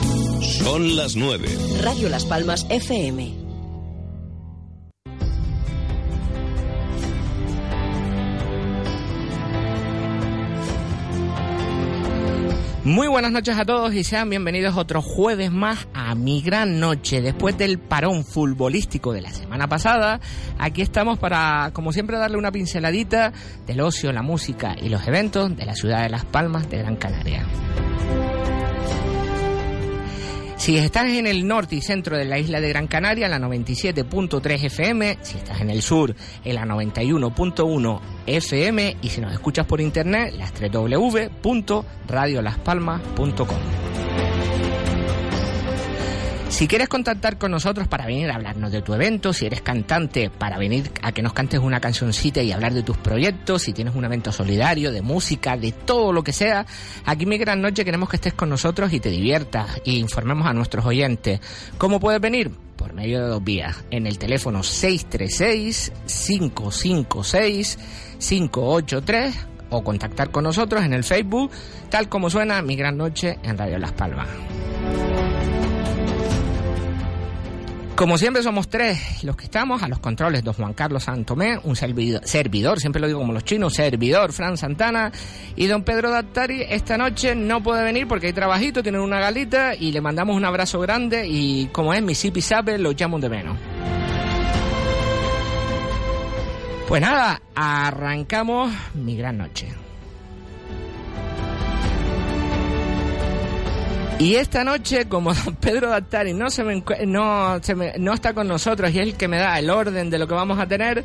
Son las 9. Radio Las Palmas FM. Muy buenas noches a todos y sean bienvenidos otro jueves más a Mi Gran Noche. Después del parón futbolístico de la semana pasada, aquí estamos para, como siempre, darle una pinceladita del ocio, la música y los eventos de la ciudad de Las Palmas de Gran Canaria. Si estás en el norte y centro de la isla de Gran Canaria, la 97.3 FM. Si estás en el sur, en la 91.1 FM. Y si nos escuchas por internet, las www.radiolaspalmas.com. Si quieres contactar con nosotros para venir a hablarnos de tu evento, si eres cantante, para venir a que nos cantes una cancioncita y hablar de tus proyectos, si tienes un evento solidario, de música, de todo lo que sea, aquí mi gran noche queremos que estés con nosotros y te diviertas e informemos a nuestros oyentes. ¿Cómo puedes venir? Por medio de dos vías. En el teléfono 636-556-583 o contactar con nosotros en el Facebook, tal como suena Mi Gran Noche en Radio Las Palmas. Como siempre somos tres los que estamos a los controles, don Juan Carlos Santomé, un servidor, servidor, siempre lo digo como los chinos, servidor Fran Santana y don Pedro Dattari esta noche no puede venir porque hay trabajito, tienen una galita y le mandamos un abrazo grande y como es mi sipi lo llamo de menos. Pues nada, arrancamos mi gran noche. Y esta noche, como don Pedro Dattari no, se me, no, se me, no está con nosotros y es el que me da el orden de lo que vamos a tener,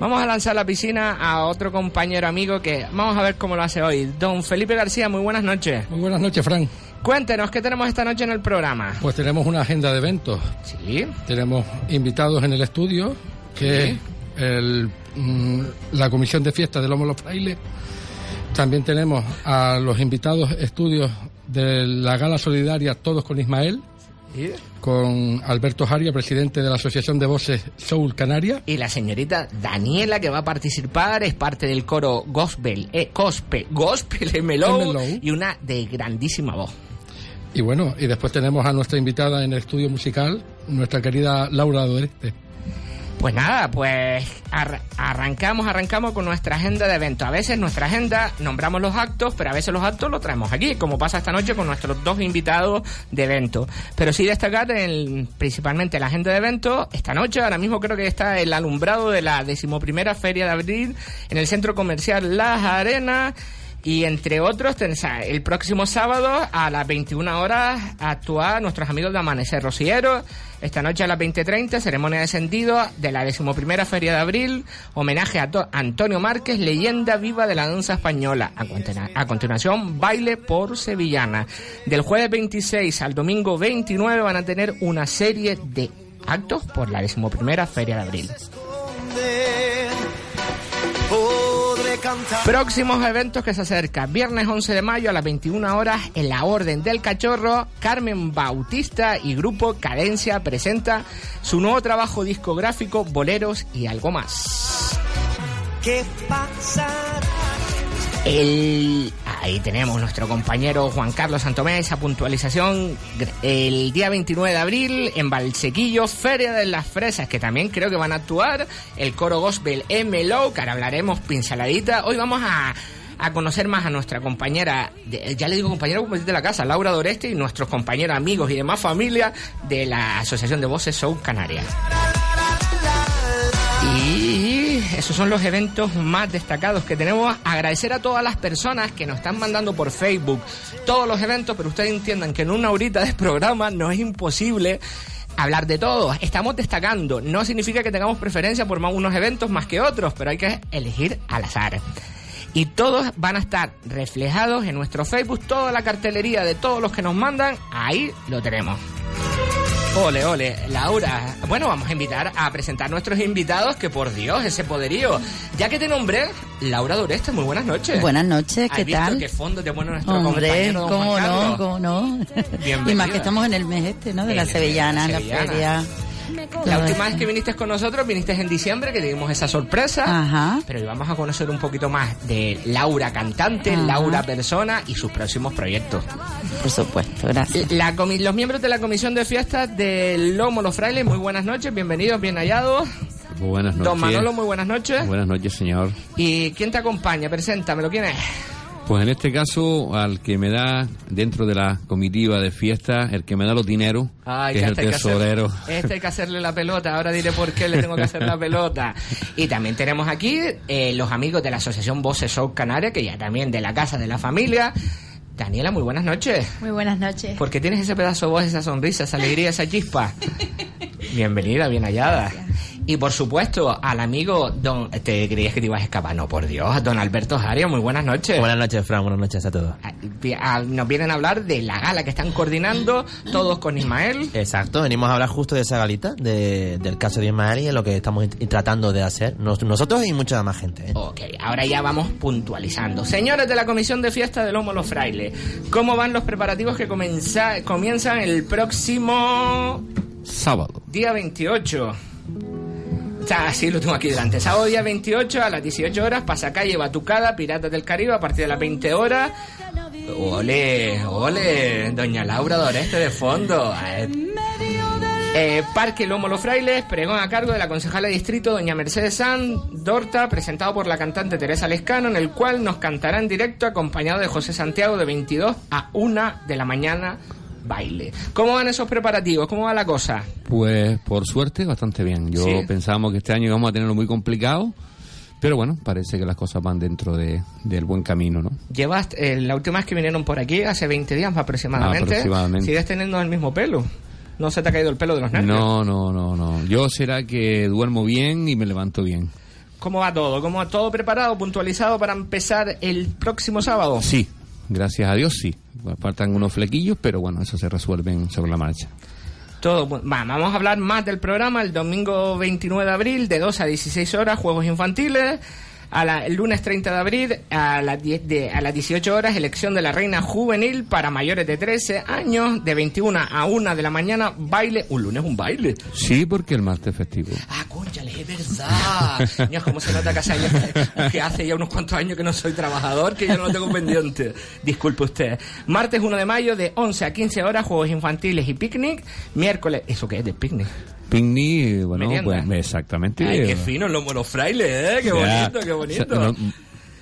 vamos a lanzar la piscina a otro compañero amigo que vamos a ver cómo lo hace hoy. Don Felipe García, muy buenas noches. Muy buenas noches, Frank. Cuéntenos, ¿qué tenemos esta noche en el programa? Pues tenemos una agenda de eventos. Sí. Tenemos invitados en el estudio, que es el, mm, la Comisión de Fiestas de Lomo Los Frailes. También tenemos a los invitados estudios de la Gala Solidaria Todos con Ismael, con Alberto Jaria, presidente de la Asociación de Voces Soul Canaria. Y la señorita Daniela, que va a participar, es parte del coro Gospel, eh, Gospel, Gospel MLO. y una de grandísima voz. Y bueno, y después tenemos a nuestra invitada en el estudio musical, nuestra querida Laura Doreste. Pues nada, pues ar- arrancamos, arrancamos con nuestra agenda de eventos. A veces nuestra agenda nombramos los actos, pero a veces los actos los traemos aquí, como pasa esta noche con nuestros dos invitados de eventos. Pero sí destacar el- principalmente la agenda de eventos. Esta noche, ahora mismo creo que está el alumbrado de la decimoprimera Feria de Abril en el Centro Comercial Las Arenas. Y entre otros, el próximo sábado a las 21 horas actúa nuestros amigos de Amanecer Rociero. Esta noche a las 20.30, ceremonia de sentido de la decimoprimera Feria de Abril, homenaje a To- Antonio Márquez, leyenda viva de la danza española. A, a continuación, baile por Sevillana. Del jueves 26 al domingo 29 van a tener una serie de actos por la decimoprimera Feria de Abril. Próximos eventos que se acercan. Viernes 11 de mayo a las 21 horas en la Orden del Cachorro, Carmen Bautista y Grupo Cadencia presenta su nuevo trabajo discográfico Boleros y algo más. ¿Qué pasará? El... Ahí tenemos nuestro compañero Juan Carlos Santomé, esa puntualización el día 29 de abril en Valsequillo, Feria de las Fresas, que también creo que van a actuar el coro gospel MLO, que ahora hablaremos pinceladita. Hoy vamos a, a conocer más a nuestra compañera, ya le digo compañera de la casa, Laura Doreste, y nuestros compañeros, amigos y demás familia de la Asociación de Voces Soul Canarias. Y esos son los eventos más destacados que tenemos. Agradecer a todas las personas que nos están mandando por Facebook todos los eventos, pero ustedes entiendan que en una horita de programa no es imposible hablar de todo. Estamos destacando. No significa que tengamos preferencia por unos eventos más que otros, pero hay que elegir al azar. Y todos van a estar reflejados en nuestro Facebook, toda la cartelería de todos los que nos mandan, ahí lo tenemos. Ole, ole, Laura. Bueno, vamos a invitar a presentar nuestros invitados, que por Dios, ese poderío. Ya que te nombré, Laura Doreste, muy buenas noches. Buenas noches, ¿qué ¿Has visto tal? qué fondo te pone nuestro Hombre, compañero cómo no, cómo no. Bienvenida. Y más que estamos en el mes este, ¿no? De la de Sevillana, la la feria. La última vez que viniste con nosotros, viniste en diciembre, que dimos esa sorpresa. Ajá. Pero hoy vamos a conocer un poquito más de Laura cantante, Ajá. Laura persona y sus próximos proyectos. Por supuesto, gracias. La comi- los miembros de la comisión de fiestas del Lomo Los Frailes, muy buenas noches, bienvenidos, bien hallados. Muy buenas noches. Don Manolo, muy buenas noches. Buenas noches, señor. ¿Y quién te acompaña? Preséntamelo, ¿quién es? Pues en este caso, al que me da, dentro de la comitiva de fiesta, el que me da los dineros, que es el este hay tesorero. hacer- este hay que hacerle la pelota. Ahora diré por qué le tengo que hacer la pelota. Y también tenemos aquí eh, los amigos de la Asociación Voces Show Canaria, que ya también de la casa de la familia. Daniela, muy buenas noches. Muy buenas noches. ¿Por qué tienes ese pedazo de voz, esa sonrisa, esa alegría, esa chispa? Bienvenida, bien hallada. Y por supuesto, al amigo Don... Te creías que te ibas a escapar. No, por Dios. Don Alberto Jario, muy buenas noches. Buenas noches, Fran. Buenas noches a todos. Ah, ah, Nos vienen a hablar de la gala que están coordinando todos con Ismael. Exacto, venimos a hablar justo de esa galita, de- del caso de Ismael y de lo que estamos tratando de hacer nos- nosotros y mucha más gente. ¿eh? Ok, ahora ya vamos puntualizando. Señores de la Comisión de Fiesta del Lomo Los Frailes, ¿cómo van los preparativos que comenza- comienzan el próximo Sábado. día 28? Sea, sí, lo tengo aquí delante. Sábado día 28 a las 18 horas, Pasacalle, Batucada, Piratas del Caribe, a partir de las 20 horas. Ole, ole, doña Laura Doreste de fondo. Eh, Parque Lomo Los Frailes, pregón a cargo de la concejala de distrito, doña Mercedes San Dorta, presentado por la cantante Teresa Lescano, en el cual nos cantará en directo acompañado de José Santiago de 22 a 1 de la mañana baile. ¿Cómo van esos preparativos? ¿Cómo va la cosa? Pues por suerte, bastante bien. Yo Sí. pensábamos que este año íbamos a tenerlo muy complicado, pero bueno, parece que las cosas van dentro de, del buen camino, ¿no? Llevas, eh, la última vez que vinieron por aquí, hace 20 días aproximadamente, Aproximadamente. sigues teniendo el mismo pelo. ¿No se te ha caído el pelo de los nervios? No, no, no, no. Yo será que duermo bien y me levanto bien. ¿Cómo va todo? ¿Cómo va todo preparado, puntualizado para empezar el próximo sábado? Sí, gracias a Dios sí. Faltan unos flequillos, pero bueno, eso se resuelven sobre la marcha. Todo, bu- va, vamos a hablar más del programa el domingo 29 de abril de 2 a 16 horas, juegos infantiles. A la- el lunes 30 de abril a las, 10 de, a las 18 horas, elección de la reina juvenil para mayores de 13 años, de 21 a 1 de la mañana, baile. Un lunes un baile. Sí, porque el martes es festivo. Ah, cónchale, es verdad. Dios, cómo se nota que hace, años que hace ya unos cuantos años que no soy trabajador, que yo no lo tengo pendiente. Disculpe usted. Martes 1 de mayo de 11 a 15 horas, juegos infantiles y picnic. Miércoles, ¿eso qué es de picnic? Picnic, bueno, Merienda. pues exactamente. Ay, qué fino los monos frailes, ¿eh? Qué Ya. bonito, qué bonito. No-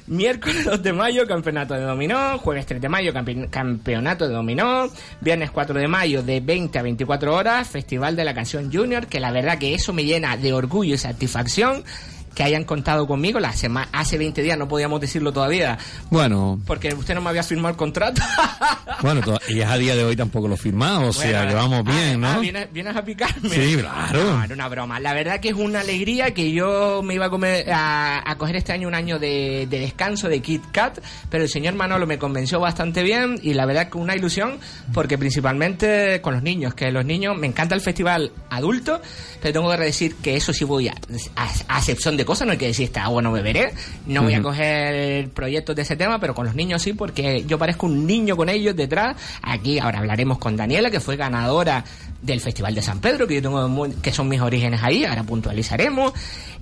Miércoles 2 de mayo, campeonato de dominó. Jueves 3 de mayo, campe- campeonato de dominó. Viernes 4 de mayo, de 20 a 24 horas, Festival de la Canción Junior, que la verdad que eso me llena de orgullo y satisfacción que hayan contado conmigo. La sema- hace 20 días no podíamos decirlo todavía, Bueno, porque usted no me había firmado el contrato. bueno, y es a día de hoy tampoco lo firmamos, o sea, Bueno, que vamos ah, bien, ah, ¿no? vienes, vienes a picarme. Sí, claro. No, era una broma. La verdad que es una alegría que yo me iba a, comer, a, a coger este año un año de, de descanso de Kit Kat, pero el señor Manolo me convenció bastante bien y la verdad que una ilusión porque principalmente con los niños, que los niños, me encanta el festival adulto, pero tengo que decir que eso sí voy a, a, a excepción de cosas, no hay que decir esta agua no beberé, no voy a coger proyectos de ese tema, pero con los niños sí, porque yo parezco un niño con ellos detrás. Aquí ahora hablaremos con Daniela, que fue ganadora del Festival de San Pedro, que yo tengo muy- que son mis orígenes ahí, ahora puntualizaremos.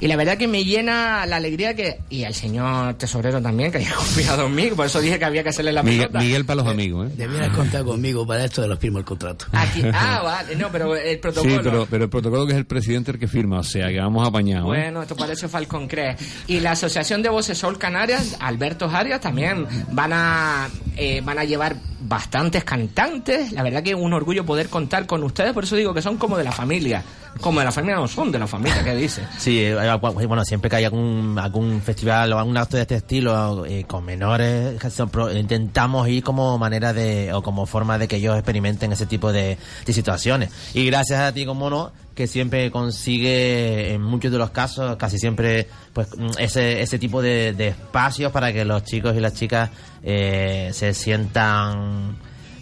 Y la verdad que me llena la alegría que, y al señor tesorero también, que haya confiado en mí, por eso dije que había que hacerle la Miguel, pelota. Miguel para los amigos, ¿eh? Debieras contar conmigo para esto de los firmos el contrato. Aquí, ah, vale, no, pero el protocolo. Sí, pero, pero el protocolo que es el presidente el que firma, o sea, que vamos apañados. ¿eh? Bueno, esto parece Falcon Cree. Y la Asociación de Voces Sol Canarias, Alberto Arias, también van a, eh, van a llevar bastantes cantantes. La verdad que es un orgullo poder contar con ustedes, por eso digo que son como de la familia. Como de la familia no son de la familia, ¿qué dice? Sí, eh, bueno, siempre que hay algún, algún festival o algún acto de este estilo eh, con menores, intentamos ir como manera de, o como forma de que ellos experimenten ese tipo de, situaciones. Y gracias a ti, como no, que siempre consigue, en muchos de los casos, casi siempre, pues ese, ese tipo de, de espacios para que los chicos y las chicas eh, se sientan,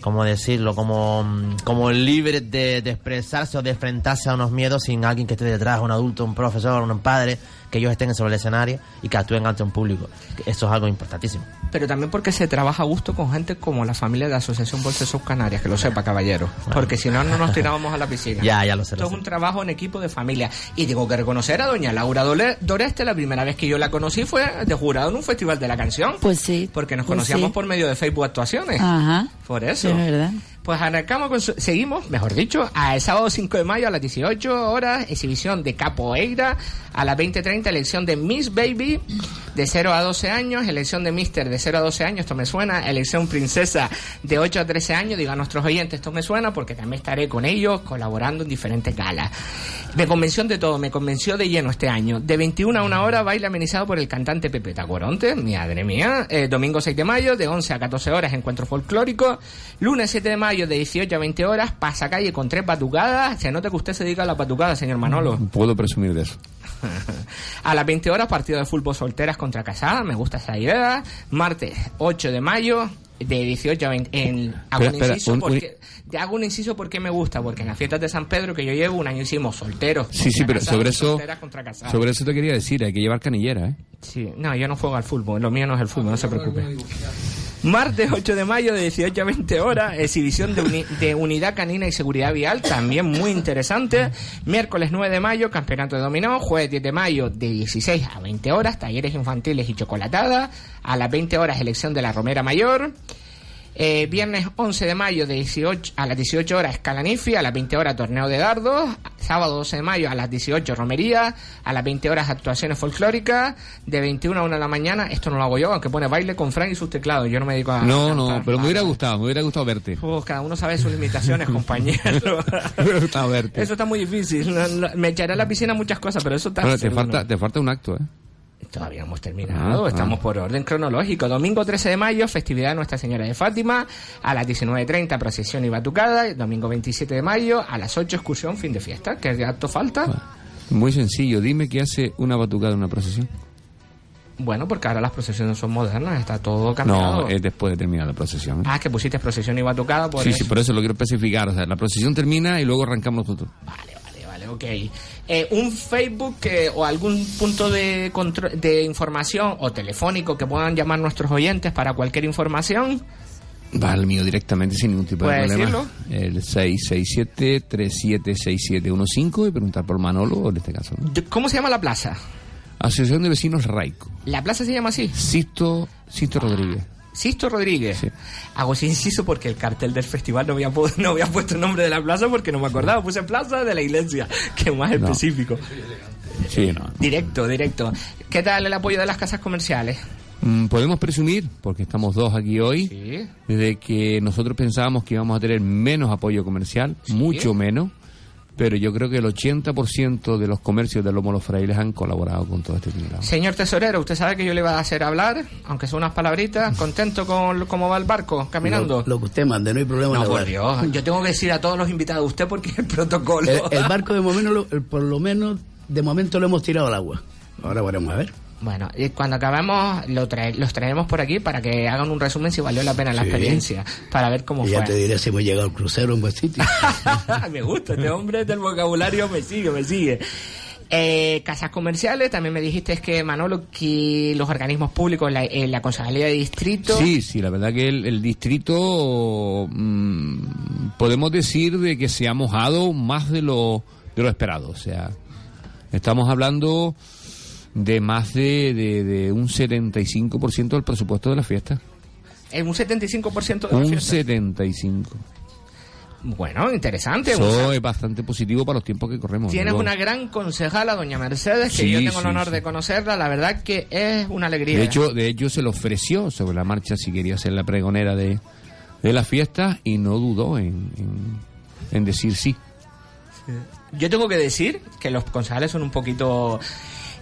¿cómo decirlo? Como, mm, como libres de, de expresarse o de enfrentarse a unos miedos sin alguien que esté detrás, un adulto, un profesor, un padre, que ellos estén sobre el escenario y que actúen ante un público. Eso es algo importantísimo. Pero también porque se trabaja a gusto con gente como la familia de la Asociación Bolsas Canarias, que lo sepa, caballero. Porque si no, no nos tirábamos a la piscina. Ya, ya lo sé. Esto lo es sé. un trabajo en equipo de familia. Y tengo que reconocer a doña Laura Doreste, la primera vez que yo la conocí fue de jurado en un festival de la canción. Pues sí. Porque nos pues conocíamos sí. por medio de Facebook Actuaciones. Ajá. Por Sí, eso. es verdad. Pues arrancamos con su- seguimos, mejor dicho, a el sábado 5 de mayo a las 18 horas, exhibición de capoeira, a las 20.30 elección de Miss Baby de 0 a 12 años, elección de Mister de 0 a 12 años, esto me suena, elección princesa de 8 a 13 años, digo a nuestros oyentes, esto me suena porque también estaré con ellos colaborando en diferentes galas. Me convenció de todo, me convenció de lleno este año. De 21 a 1 hora, baile amenizado por el cantante Pepe Tacoronte, madre mía. Eh, domingo 6 de mayo, de 11 a 14 horas, encuentro folclórico. Lunes 7 de mayo, de 18 a 20 horas, pasacalle con tres batucadas. Se nota que usted se dedica a la batucada, señor Manolo. Puedo presumir de eso. A las 20 horas, partido de fútbol solteras contra casadas. Me gusta esa idea. Martes 8 de mayo, de 18 a 20. En, hago, Espera, un espera, inciso un- hago un inciso porque me gusta. Porque en las fiestas de San Pedro que yo llevo, un año hicimos solteros. Sí, sí, pero casados, sobre eso, sobre eso te quería decir, hay que llevar canillera, ¿eh? Sí, no, yo no juego al fútbol, lo mío no es el fútbol, no se preocupe. Martes 8 de mayo de 18 a 20 horas, exhibición de, uni- de unidad canina y seguridad vial, también muy interesante. Miércoles 9 de mayo, campeonato de dominó. Jueves 10 de mayo de 16 a 20 horas, talleres infantiles y chocolatada. A las 20 horas, elección de la Romera Mayor. Eh, viernes 11 de mayo de 18, a las 18 horas Escalanifi, a las 20 horas torneo de dardos, sábado 12 de mayo a las 18 romería, a las 20 horas actuaciones folclóricas, de 21 a 1 de la mañana, esto no lo hago yo, aunque pone baile con Frank y sus teclados, yo no me dedico a... No, a no, pero me hubiera gustado, me hubiera gustado verte. Cada uno sabe sus limitaciones, compañero. Me hubiera gustado verte. Eso está muy difícil. Me echaré a la piscina muchas cosas, pero eso está... Bueno, te falta, te falta un acto, ¿eh? Todavía no hemos terminado, Ah, estamos ah. por orden cronológico. Domingo 13 de mayo, festividad de Nuestra Señora de Fátima, a las 19.30 procesión y batucada, domingo 27 de mayo, a las 8 excursión, fin de fiesta. ¿Qué acto falta? Muy sencillo, dime qué hace una batucada en una procesión. Bueno, porque ahora las procesiones son modernas, está todo cambiado. No, es después de terminar la procesión. ¿eh? Ah, que pusiste procesión y batucada, por sí, eso. sí, por eso lo quiero especificar. O sea, la procesión termina y luego arrancamos nosotros. Vale, ok. Eh, un Facebook que- o algún punto de, de información o telefónico que puedan llamar nuestros oyentes para cualquier información. Va al mío directamente sin ningún tipo de ¿Puede problema. El 667-376715 y preguntar por Manolo, en este caso. ¿Cómo se llama la plaza? Asociación de Vecinos Raico. ¿La plaza se llama así? Sisto, Sisto Rodríguez. Sisto Rodríguez. Sí. Hago ese inciso porque el cartel del festival no había, no había puesto el nombre de la plaza porque no me acordaba. Puse plaza de la iglesia, que es más No. específico. Sí, no. Directo, directo. ¿Qué tal el apoyo de las casas comerciales? Mm, Podemos presumir, porque estamos dos aquí hoy, Sí. de que nosotros pensábamos que íbamos a tener menos apoyo comercial, mucho menos, pero yo creo que el 80% de los comercios de Lomo Los Frailes han colaborado con todo este dinero. Señor tesorero, usted sabe que yo le iba a hacer hablar, aunque son unas palabritas, contento con cómo va el barco, caminando. Lo, lo que usted mande, no hay problema en no, por. Dios, yo tengo que decir a todos los invitados, usted porque es el protocolo. El, el barco de momento, lo- el- por lo menos, de momento lo hemos tirado al agua. Ahora veremos a ver. Bueno, y cuando acabamos lo trae- los traemos por aquí para que hagan un resumen si valió la pena la experiencia, para ver cómo Y ya te fue. diré si hemos llegado al crucero en buen sitio. me gusta, este hombre del vocabulario me sigue, me sigue. Eh, casas comerciales, también me dijiste que Manolo, que los organismos públicos, la, eh, la Concejalía de Distrito... Sí, sí, la verdad que el, el distrito mm, podemos decir de que se ha mojado más de lo, de lo esperado. O sea, estamos hablando de más de, de, de un 75% del presupuesto de la fiesta. En un 75% de la Un fiesta. 75%. Bueno, interesante. Eso Un- es bastante positivo para los tiempos que corremos. Tienes ¿no? una gran concejala, doña Mercedes, que Sí, yo tengo el honor sí. de conocerla. La verdad que es una alegría. De hecho, de hecho, se le ofreció sobre la marcha si quería ser la pregonera de, de la fiesta y no dudó en, en, en decir sí. Yo tengo que decir que los concejales son un poquito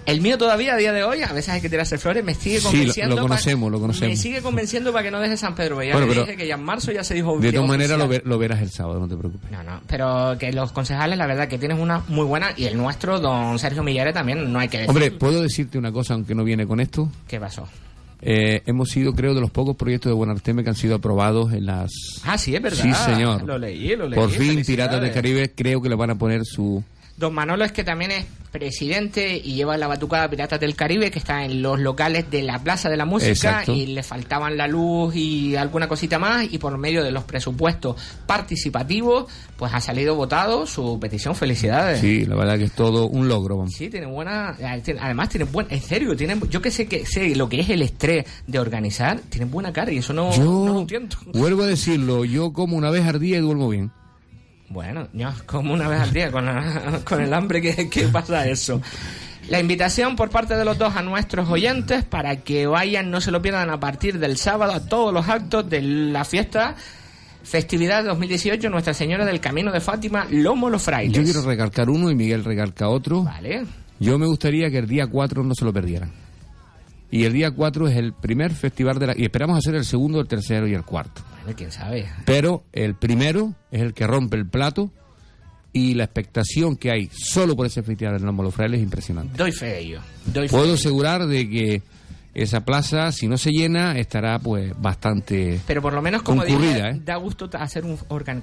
El mío todavía a día de hoy, a veces hay que tirarse flores, me sigue Sí, lo- convenciendo. lo pa- conocemos, lo conocemos. Me sigue convenciendo para que no deje San Pedro. Ya Bueno, le pero- dije que ya en marzo ya se dijo. De todas maneras lo, ver- lo verás el sábado, no te preocupes. No, no, pero que los concejales, la verdad, que tienes una muy buena. Y el nuestro, don Sergio Millares, también no hay que decir. Hombre, ¿puedo decirte una cosa, aunque no viene con esto? ¿Qué pasó? Eh, hemos sido, creo, de los pocos proyectos de Buenarteme que han sido aprobados en las... Ah, sí, es verdad. Sí, señor. Lo leí, lo leí. Por fin. Piratas del Caribe creo que le van a poner su... Don Manolo es que también es presidente y lleva la batucada Piratas del Caribe, que está en los locales de la Plaza de la Música Exacto. y le faltaban la luz y alguna cosita más y por medio de los presupuestos participativos, pues ha salido votado su petición. Felicidades. Sí, la verdad que es todo un logro. vamos. Sí, tiene buena. eh, Además, tiene buen. En serio, tiene, yo que sé que sé lo que es el estrés de organizar, tiene buena cara y eso no, no lo Yo, entiendo. vuelvo a decirlo, yo como una vez al día y duermo bien. Bueno, yo como una vez al día con, la- con el hambre que, que pasa eso. La invitación por parte de los dos a nuestros oyentes para que vayan, no se lo pierdan a partir del sábado a todos los actos de la fiesta festividad 2018 Nuestra Señora del Camino de Fátima, Lomo los Frailes. Yo quiero recalcar uno y Miguel recalca otro. Vale. Yo me gustaría que el día 4 no se lo perdieran. Y el día 4 es el primer festival de la... Y esperamos hacer el segundo, el tercero y el cuarto. Bueno, quién sabe. Pero el primero es el que rompe el plato y la expectación que hay solo por ese festival de los Frailes es impresionante. Doy fe de ello. Doy fe. Puedo asegurar de que esa plaza, si no se llena, estará pues bastante Pero por lo menos, como ¿eh? da gusto hacer un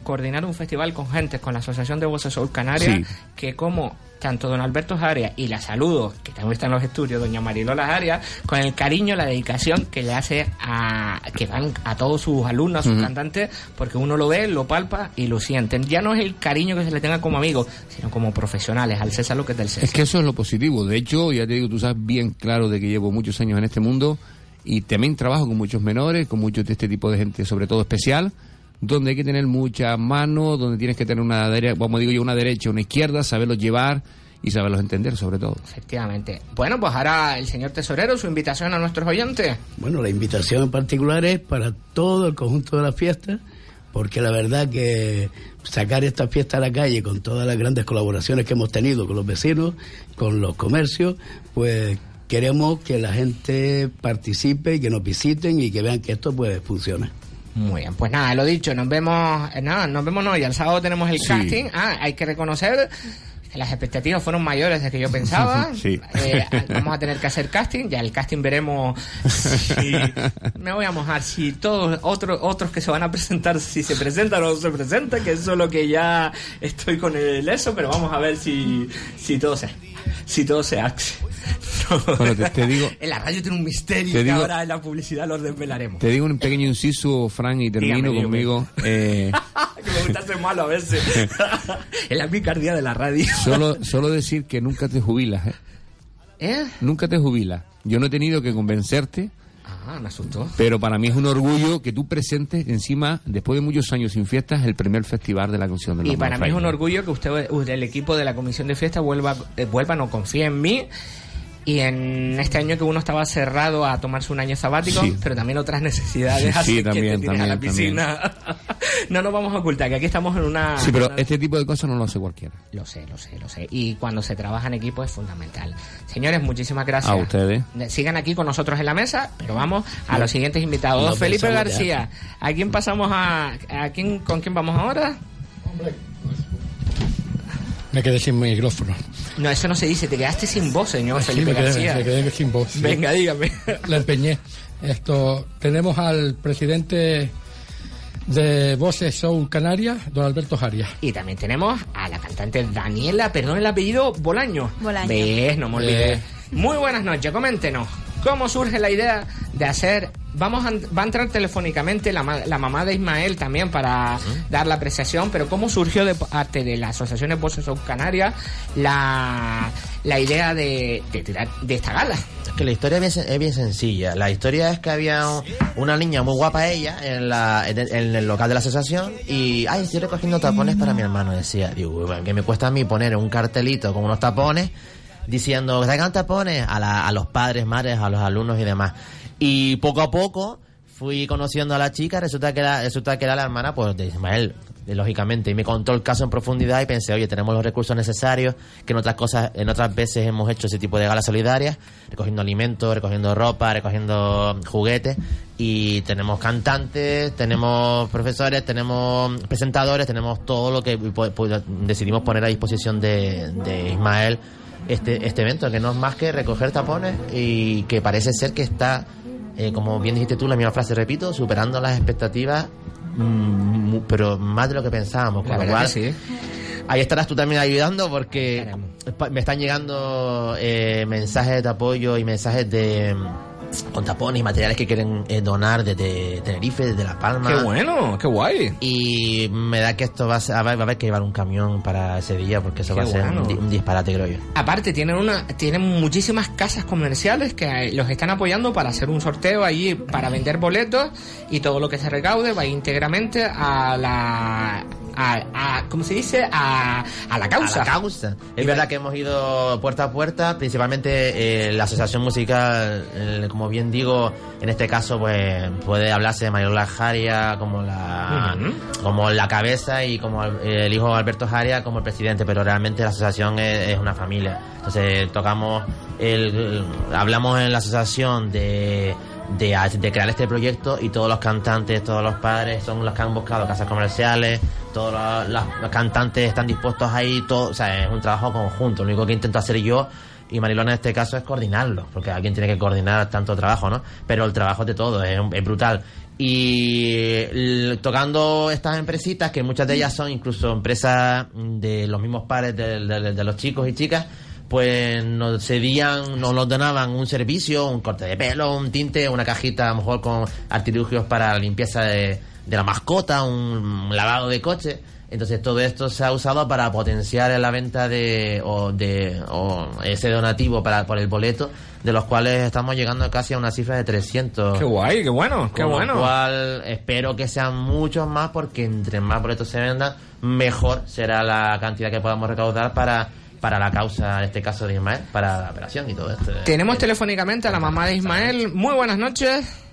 coordinar un festival con gente, con la Asociación de Voces Sur Canarias, Sí. que como tanto don Alberto Arias y la saludo, que también está en los estudios, doña Marilola Arias, con el cariño, la dedicación que le hace a que van a todos sus alumnos, a sus cantantes, porque uno lo ve, lo palpa y lo sienten. Ya no es el cariño que se le tenga como amigos, sino como profesionales, al César lo que es del César. Es que eso es lo positivo. De hecho, ya te digo, tú sabes bien claro de que llevo muchos años en este mundo y también trabajo con muchos menores, con muchos de este tipo de gente, sobre todo especial, donde hay que tener muchas manos, donde tienes que tener una derecha, como digo yo, una derecha, una izquierda, saberlos llevar y saberlos entender, sobre todo. Efectivamente. Bueno, pues ahora el señor tesorero, su invitación a nuestros oyentes. Bueno, la invitación en particular es para todo el conjunto de las fiestas, porque la verdad que sacar esta fiesta a la calle con todas las grandes colaboraciones que hemos tenido con los vecinos, con los comercios, pues queremos que la gente participe y que nos visiten y que vean que esto pues funciona. Muy bien, pues nada, lo dicho, nos vemos, eh, nada, nos vemos hoy, el sábado tenemos el Sí. casting. Ah, hay que reconocer que las expectativas fueron mayores de que yo pensaba. Sí. Eh, vamos a tener que hacer casting, ya el casting veremos si me voy a mojar si todos otros otros que se van a presentar si se presentan o no se presentan, que eso es lo que ya estoy con el eso, pero vamos a ver si si todo se si todo se hace. No. Bueno, te- te digo- en la radio tiene un misterio que digo- ahora en la publicidad lo desvelaremos. Te digo un pequeño inciso, Fran, y termino Dígame, conmigo. Eh, que me gusta ser malo a veces. es la picardía de la radio. solo, solo decir que nunca te jubilas, ¿eh? ¿Eh? Nunca te jubilas. Yo no he tenido que convencerte, Ah, me asustó. pero para mí es un orgullo que tú presentes encima, después de muchos años sin fiestas, el primer festival de la canción del Y para mí es un orgullo que usted, el equipo de la comisión de fiesta, vuelva, eh, vuelva, no confíe en mí. Y en este año que uno estaba cerrado a tomarse un año sabático, Sí. pero también otras necesidades Sí, hacen sí, también, que te tires a la también, piscina. no nos vamos a ocultar que aquí estamos en una... Sí, pero una- este tipo de cosas no lo hace cualquiera. Lo sé, lo sé, lo sé. Y cuando se trabaja en equipo es fundamental. Señores, muchísimas gracias. A ustedes. Sigan aquí con nosotros en la mesa, pero vamos a los siguientes invitados. No Felipe García, ¿a quién pasamos a, a quién, con quién vamos ahora? Me quedé sin micrófono. No, eso no se dice, te quedaste sin voz, señor Sí, Felipe me quedé, García. me quedé sin voz. sí. Venga, dígame. La empeñé. Esto, tenemos al presidente de Voces Soul Canarias, don Alberto Jarias. Y también tenemos a la cantante Daniela, perdón el apellido, Bolaño. Bolaño. ¿Ves? No me olvidé. Eh. Muy buenas noches, coméntenos. ¿Cómo surge la idea de hacer... Vamos a, va a entrar telefónicamente la, la mamá de Ismael también para dar la apreciación, pero ¿cómo surgió de parte de la Asociación de Voces Canarias la, la idea de, de, de esta gala? Es que la historia es bien, sen- es bien sencilla. La historia es que había un- una niña muy guapa ella en, la, en, el- en el local de la asociación y, ay, estoy recogiendo tapones para mi hermano, decía. Digo, "Uy, ¿qué me cuesta a mí poner un cartelito con unos tapones diciendo, traigan tapones a, la- a los padres, madres, a los alumnos y demás? Y poco a poco fui conociendo a la chica, resulta que era, resulta que era la hermana pues, de Ismael. lógicamente, y me contó el caso en profundidad y pensé, oye, tenemos los recursos necesarios, que en otras cosas, en otras veces hemos hecho ese tipo de galas solidarias, recogiendo alimentos, recogiendo ropa, recogiendo juguetes, y tenemos cantantes, tenemos profesores, tenemos presentadores, tenemos todo lo que decidimos poner a disposición de Ismael este, este evento, que no es más que recoger tapones y que parece ser que está, eh, como bien dijiste tú, la misma frase, repito, superando las expectativas, mm, pero más de lo que pensábamos. Con La lo cual, sí. Ahí estarás tú también ayudando porque me están llegando eh, mensajes de apoyo y mensajes de con tapones y materiales que quieren eh, donar desde Tenerife, desde La Palma. Qué bueno, qué guay. Y me da que esto va a, ser- va a haber que llevar un camión para ese día porque eso Qué va a ser un bueno. di- un disparate, creo yo. Aparte, tienen una tienen muchísimas casas comerciales que los están apoyando para hacer un sorteo allí para vender boletos y todo lo que se recaude va íntegramente a la a, a- ¿cómo se dice? a, a la causa. A la causa. Es Y verdad que hemos ido puerta a puerta, principalmente eh, la asociación musical, eh, como bien digo, en este caso pues puede hablarse de Mayola Jaria como la como la cabeza y como el, el hijo Alberto Jaria como el presidente, pero realmente la asociación es, es una familia. Entonces tocamos el, hablamos en la asociación de de, de crear este proyecto y todos los cantantes, todos los padres son los que han buscado casas comerciales, todos los, los- los cantantes están dispuestos ahí, todo, o sea, es un trabajo conjunto. Lo único que intento hacer yo y Marilón en este caso es coordinarlo, porque alguien tiene que coordinar tanto trabajo, ¿no? Pero el trabajo es de todo, es, es brutal. Y tocando estas empresitas, que muchas de ellas son incluso empresas de los mismos pares de, de- de los chicos y chicas, pues nos cedían, nos los donaban un servicio, un corte de pelo, un tinte, una cajita a lo mejor con artilugios para la limpieza de, de la mascota, un lavado de coche. Entonces todo esto se ha usado para potenciar la venta de o, de o ese donativo para por el boleto, de los cuales estamos llegando casi a una cifra de 300. Qué guay, qué bueno, qué Con lo bueno. cual espero que sean muchos más porque entre más boletos se vendan, mejor será la cantidad que podamos recaudar para para la causa, en este caso de Ismael, para la operación y todo esto. Tenemos telefónicamente a la mamá de Ismael. Muy buenas noches.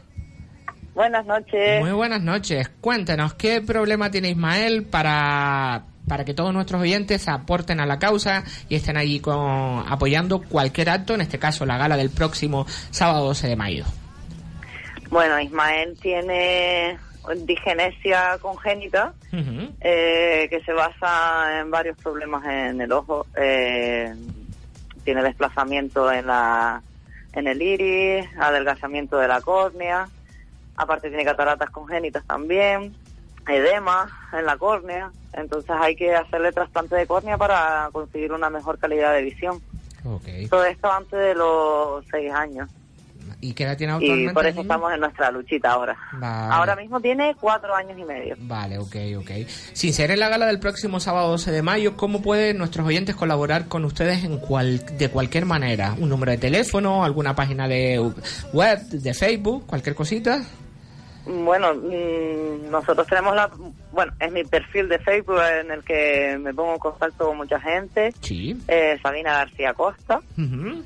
Buenas noches. Muy buenas noches. Cuéntenos, ¿qué problema tiene Ismael para, para que todos nuestros oyentes aporten a la causa y estén allí con, apoyando cualquier acto, en este caso la gala del próximo sábado 12 de mayo? Bueno, Ismael tiene digenesia congénita eh, que se basa en varios problemas en el ojo. Eh, tiene desplazamiento en la en el iris, adelgazamiento de la córnea. Aparte tiene cataratas congénitas también, edema en la córnea. Entonces hay que hacerle trasplante de córnea para conseguir una mejor calidad de visión. Todo esto antes de los seis años. ¿Y qué edad tiene Y actualmente? por el eso estamos en nuestra luchita ahora. Vale. Ahora mismo tiene cuatro años y medio. Vale, ok, ok. Sin ser en la gala del próximo sábado 12 de mayo, ¿cómo pueden nuestros oyentes colaborar con ustedes en cual, de cualquier manera? ¿Un número de teléfono, alguna página de web, de Facebook, cualquier cosita? Bueno, mm, nosotros tenemos la... Bueno, es mi perfil de Facebook en el que me pongo en contacto con mucha gente. Sí. Eh, Sabina García Costa. Ujú.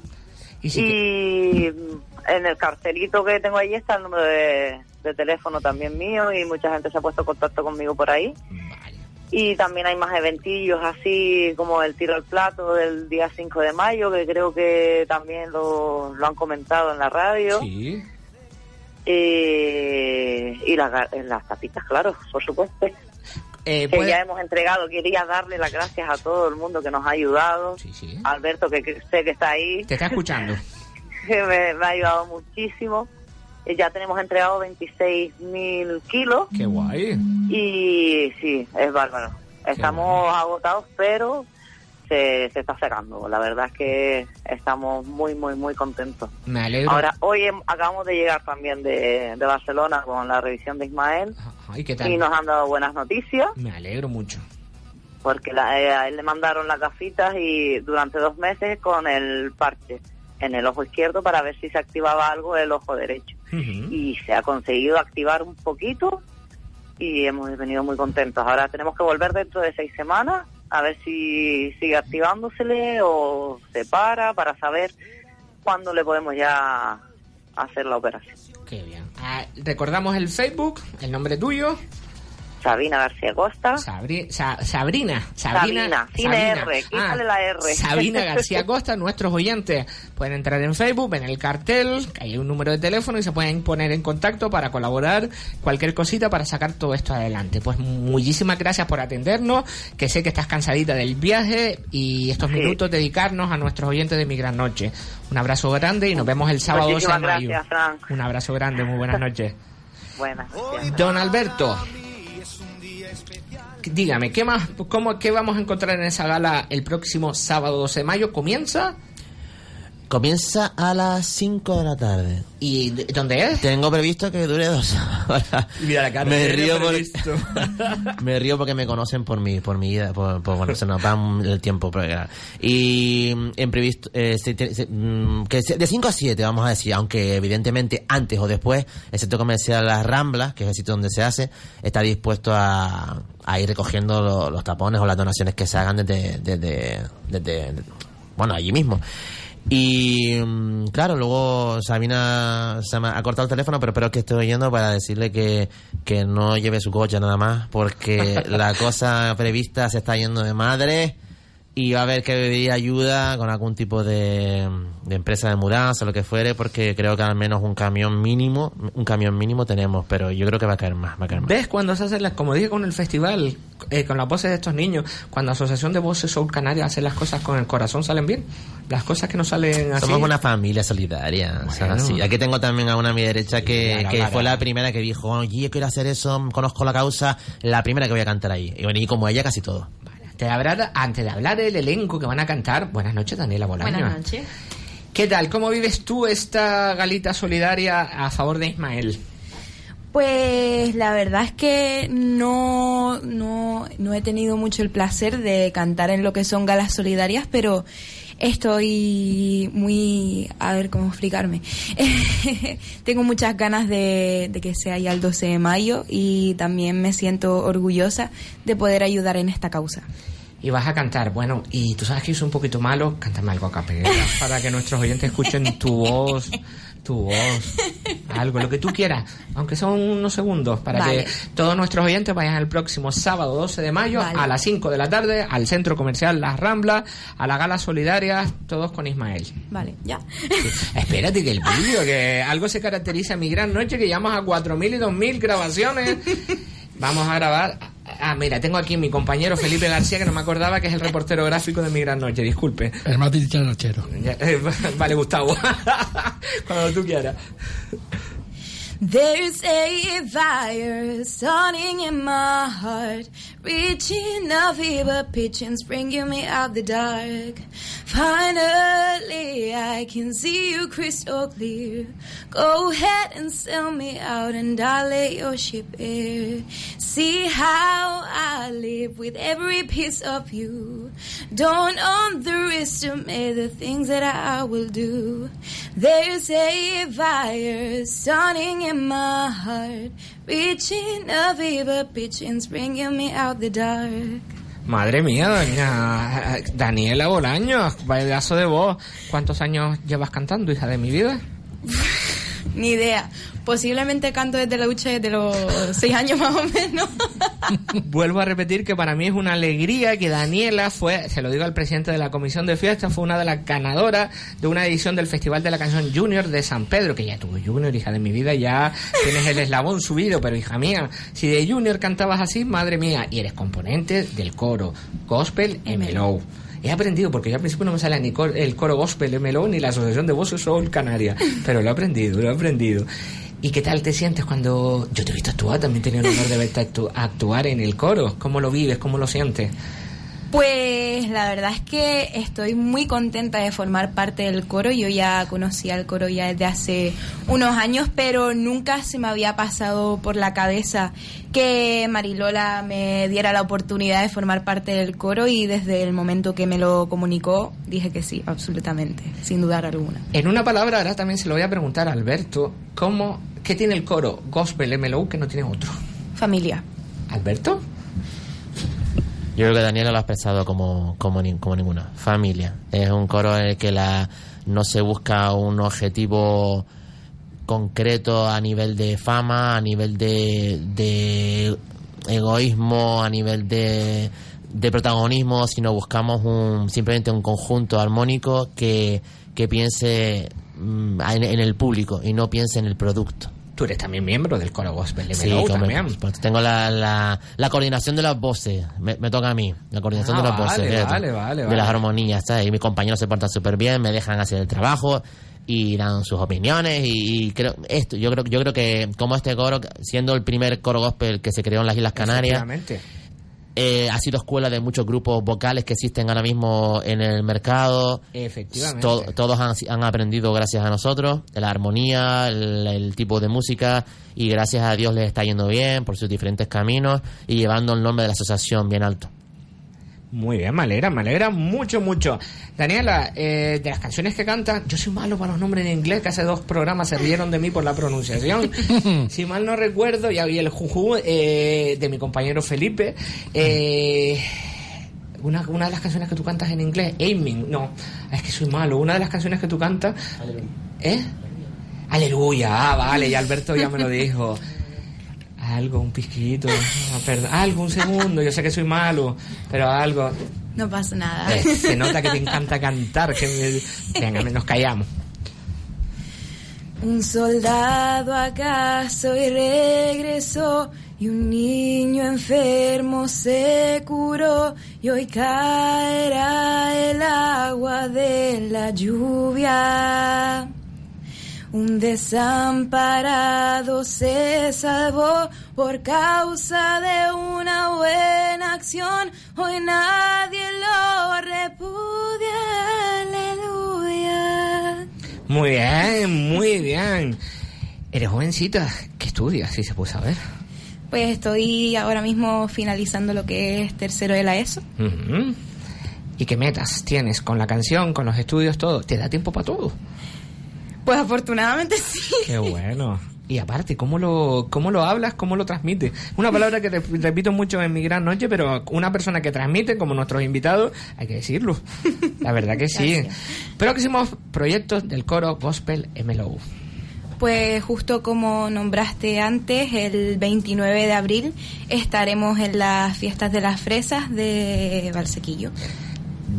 Y si que- Y mm, en el cartelito que tengo ahí está el número de, de teléfono también mío y mucha gente se ha puesto en contacto conmigo por ahí. Vale. Y también hay más eventillos así como el tiro al plato del día 5 de mayo, que creo que también lo, lo han comentado en la radio. Sí. Eh, y las, ga- las tapitas, claro, por supuesto. Eh, Que ya hemos entregado. Quería darle las gracias a todo el mundo que nos ha ayudado. Sí, sí. Alberto, que, que sé que está ahí, Te está escuchando. me, me ha ayudado muchísimo. Eh, Ya tenemos entregado 26 mil kilos Qué guay. y sí, es bárbaro. Estamos agotados, pero se, se está sacando. La verdad es que estamos muy, muy, muy contentos. Me alegro. Ahora, hoy acabamos de llegar también de, de Barcelona con la revisión de Ismael Ay, ¿qué tal? y nos han dado buenas noticias Me alegro mucho. porque la- eh, a él le mandaron las gafitas y durante dos meses con el parche en el ojo izquierdo para ver si se activaba algo el ojo derecho. Y se ha conseguido activar un poquito y hemos venido muy contentos. Ahora tenemos que volver dentro de seis semanas a ver si sigue activándosele o se para para saber cuándo le podemos ya hacer la operación. Qué bien. Ah, recordamos el Facebook, el nombre tuyo. Sabina García Costa. Sabri- Sa- Sabrina, Sabina, Sabrina, sin R, quítale la R. Ah, Sabina García Costa, nuestros oyentes pueden entrar en Facebook, ven el cartel, hay un número de teléfono y se pueden poner en contacto para colaborar, cualquier cosita para sacar todo esto adelante. Pues muchísimas gracias por atendernos, que sé que estás cansadita del viaje y estos Sí. minutos dedicarnos a nuestros oyentes de Mi Gran Noche. Un abrazo grande y nos vemos el sábado 12 de Muchísimas mayo. gracias, Fran. Un abrazo grande, muy buenas noches. Buenas. Don Alberto, dígame, ¿qué más, cómo, qué vamos a encontrar en esa gala el próximo sábado 12 de mayo? ¿Comienza? Comienza a las 5 de la tarde. ¿Y dónde es? Tengo previsto que dure dos horas. Mira la cara, me río por- me río porque me conocen por mi por mi vida por, por- bueno se nos va el tiempo pero, y mm, en previsto eh, se- mm, que de 5 a 7 vamos a decir aunque evidentemente antes o después el sector comercial Las Ramblas que es el sitio donde se hace está dispuesto a, a ir recogiendo lo- los tapones o las donaciones que se hagan desde desde, desde bueno allí mismo y mm, claro, luego Sabina se me ha cortado el teléfono, pero espero que esté oyendo para decirle que, que no lleve su coche nada más, porque la cosa prevista se está yendo de madre y va a haber que pedir ayuda con algún tipo de, de empresa de mudanza o lo que fuere, porque creo que al menos un camión mínimo, un camión mínimo tenemos, pero yo creo que va a caer más, va a caer más. ¿Ves cuando se hacen las, como dije con el festival, eh, con las voces de estos niños, cuando la Asociación de Voces Soul Canaria hace las cosas con el corazón, salen bien? Las cosas que no salen así. Somos una familia solidaria. o sea, Bueno. sí. Aquí tengo también a una a mi derecha que, que fue la primera que dijo, oye, yo quiero hacer eso, conozco la causa, la primera que voy a cantar ahí. Y bueno, y como ella casi todo. Antes de hablar, antes de hablar del elenco que van a cantar, buenas noches Daniela Bolaño. Buenas noches. ¿Qué tal? ¿Cómo vives tú esta galita solidaria a favor de Ismael? Pues la verdad es que no, no, no he tenido mucho el placer de cantar en lo que son galas solidarias, pero estoy muy... A ver cómo explicarme. Tengo muchas ganas de, de que sea ya el 12 de mayo y también me siento orgullosa de poder ayudar en esta causa. Y vas a cantar, bueno, y tú sabes que yo soy un poquito malo, cántame algo a capela para que nuestros oyentes escuchen tu voz, tu voz, algo, lo que tú quieras, aunque son unos segundos, para Vale. que todos nuestros oyentes vayan el próximo sábado 12 de mayo Vale. a las 5 de la tarde al Centro Comercial Las Ramblas, a la gala solidaria, todos con Ismael. Vale, ya. Espérate que el vídeo, que algo se caracteriza a mi gran noche, que llamas a 4.000 y 2.000 grabaciones. Vamos a grabar. Ah, mira, tengo aquí mi compañero Felipe García, que no me acordaba que es el reportero gráfico de mi gran noche. Disculpe. El más dicharachero. Eh, vale, Gustavo. Cuando tú quieras. There's a fire starting in my heart, reaching a fever pitch and springing me out the dark. Finally, I can see you crystal clear. Go ahead and sell me out and I'll let your ship air. See how I live with every piece of you. Don't underestimate the things that I will do. There's a fire starting in my heart, reaching a fever pitch and springing me out the dark. Madre mía, doña Daniela Bolaño, pedazo de voz. ¿Cuántos años llevas cantando, hija de mi vida? Ni idea. Posiblemente canto desde la ducha desde los seis años más o menos. Vuelvo a repetir que para mí es una alegría que Daniela fue, se lo digo al presidente de la comisión de fiestas, fue una de las ganadoras de una edición del Festival de la Canción Junior de San Pedro, que ya tuvo Junior, hija de mi vida, ya tienes el eslabón subido, pero hija mía, si de Junior cantabas así, madre mía, y eres componente del coro Gospel MLO. He aprendido, porque yo al principio no me salía ni cor- el coro Gospel MLO ni la Asociación de Voces Soul Canaria, pero lo he aprendido, lo he aprendido. ¿Y qué tal te sientes cuando yo te he visto actuar? También tenía el honor de verte actu- actuar en el coro. ¿Cómo lo vives? ¿Cómo lo sientes? Pues la verdad es que estoy muy contenta de formar parte del coro. Yo ya conocía el coro ya desde hace unos años, pero nunca se me había pasado por la cabeza que Marilola me diera la oportunidad de formar parte del coro y desde el momento que me lo comunicó dije que sí, absolutamente, sin dudar alguna. En una palabra, ahora también se lo voy a preguntar a Alberto. ¿Cómo, ¿Qué tiene el coro Gospel MLO que no tiene otro? Familia. ¿Alberto? Yo creo que Daniela lo ha expresado como, como, como ninguna. Familia. Es un coro en el que la, no se busca un objetivo concreto a nivel de fama, a nivel de, de egoísmo a nivel de, de protagonismo, sino buscamos un, simplemente un conjunto armónico que, que piense mm, en el público y no piense en el producto. Tú eres también miembro del coro gospel de Sí, Melou también. pues tengo la, la, la coordinación de las voces, me, me toca a mí, la coordinación Ah, de las voces, vale, vale, vale, de las armonías, ¿sabes? Y mis compañeros se portan súper bien, me dejan hacer el trabajo y dan sus opiniones y, y creo esto yo creo yo creo que como este coro siendo el primer coro gospel que se creó en las Islas Canarias. Eh, ha sido escuela de muchos grupos vocales que existen ahora mismo en el mercado. Efectivamente. To- todos han, han aprendido gracias a nosotros, la armonía, el, el tipo de música, y gracias a Dios les está yendo bien por sus diferentes caminos y llevando el nombre de la asociación bien alto. Muy bien, me alegra, me alegra mucho, mucho. Daniela, eh, de las canciones que cantas, yo soy malo para los nombres en inglés, que hace dos programas se rieron de mí por la pronunciación. si mal no recuerdo, ya vi el juju eh, de mi compañero Felipe. Eh, una, una de las canciones que tú cantas en inglés, Aiming, no, es que soy malo. Una de las canciones que tú cantas, ¿eh? Aleluya, ah, vale, ya Alberto ya me lo dijo. Algo, un pizquito, ah, perdón, algo, un segundo, yo sé que soy malo, pero algo. No pasa nada. Eh, se nota que te encanta cantar, que me- venga, nos callamos. Un soldado acaso y regresó y un niño enfermo se curó y hoy caerá el agua de la lluvia. Un desamparado se salvó por causa de una buena acción. Hoy nadie lo repudia. Aleluya. Muy bien, muy bien. Eres jovencita, ¿qué estudias? Si se puede saber. Pues estoy ahora mismo finalizando lo que es tercero de la ESO. ¿Y qué metas tienes con la canción, con los estudios, todo? ¿Te da tiempo para todo? Pues afortunadamente sí. Qué bueno. Y aparte, ¿cómo lo, ¿cómo lo hablas? ¿Cómo lo transmites? Una palabra que rep- repito mucho en mi gran noche, pero una persona que transmite, como nuestros invitados, hay que decirlo. La verdad que sí. Próximos proyectos del coro Gospel MLO. Pues justo como nombraste antes, el 29 de abril estaremos en las fiestas de las fresas de Valsequillo.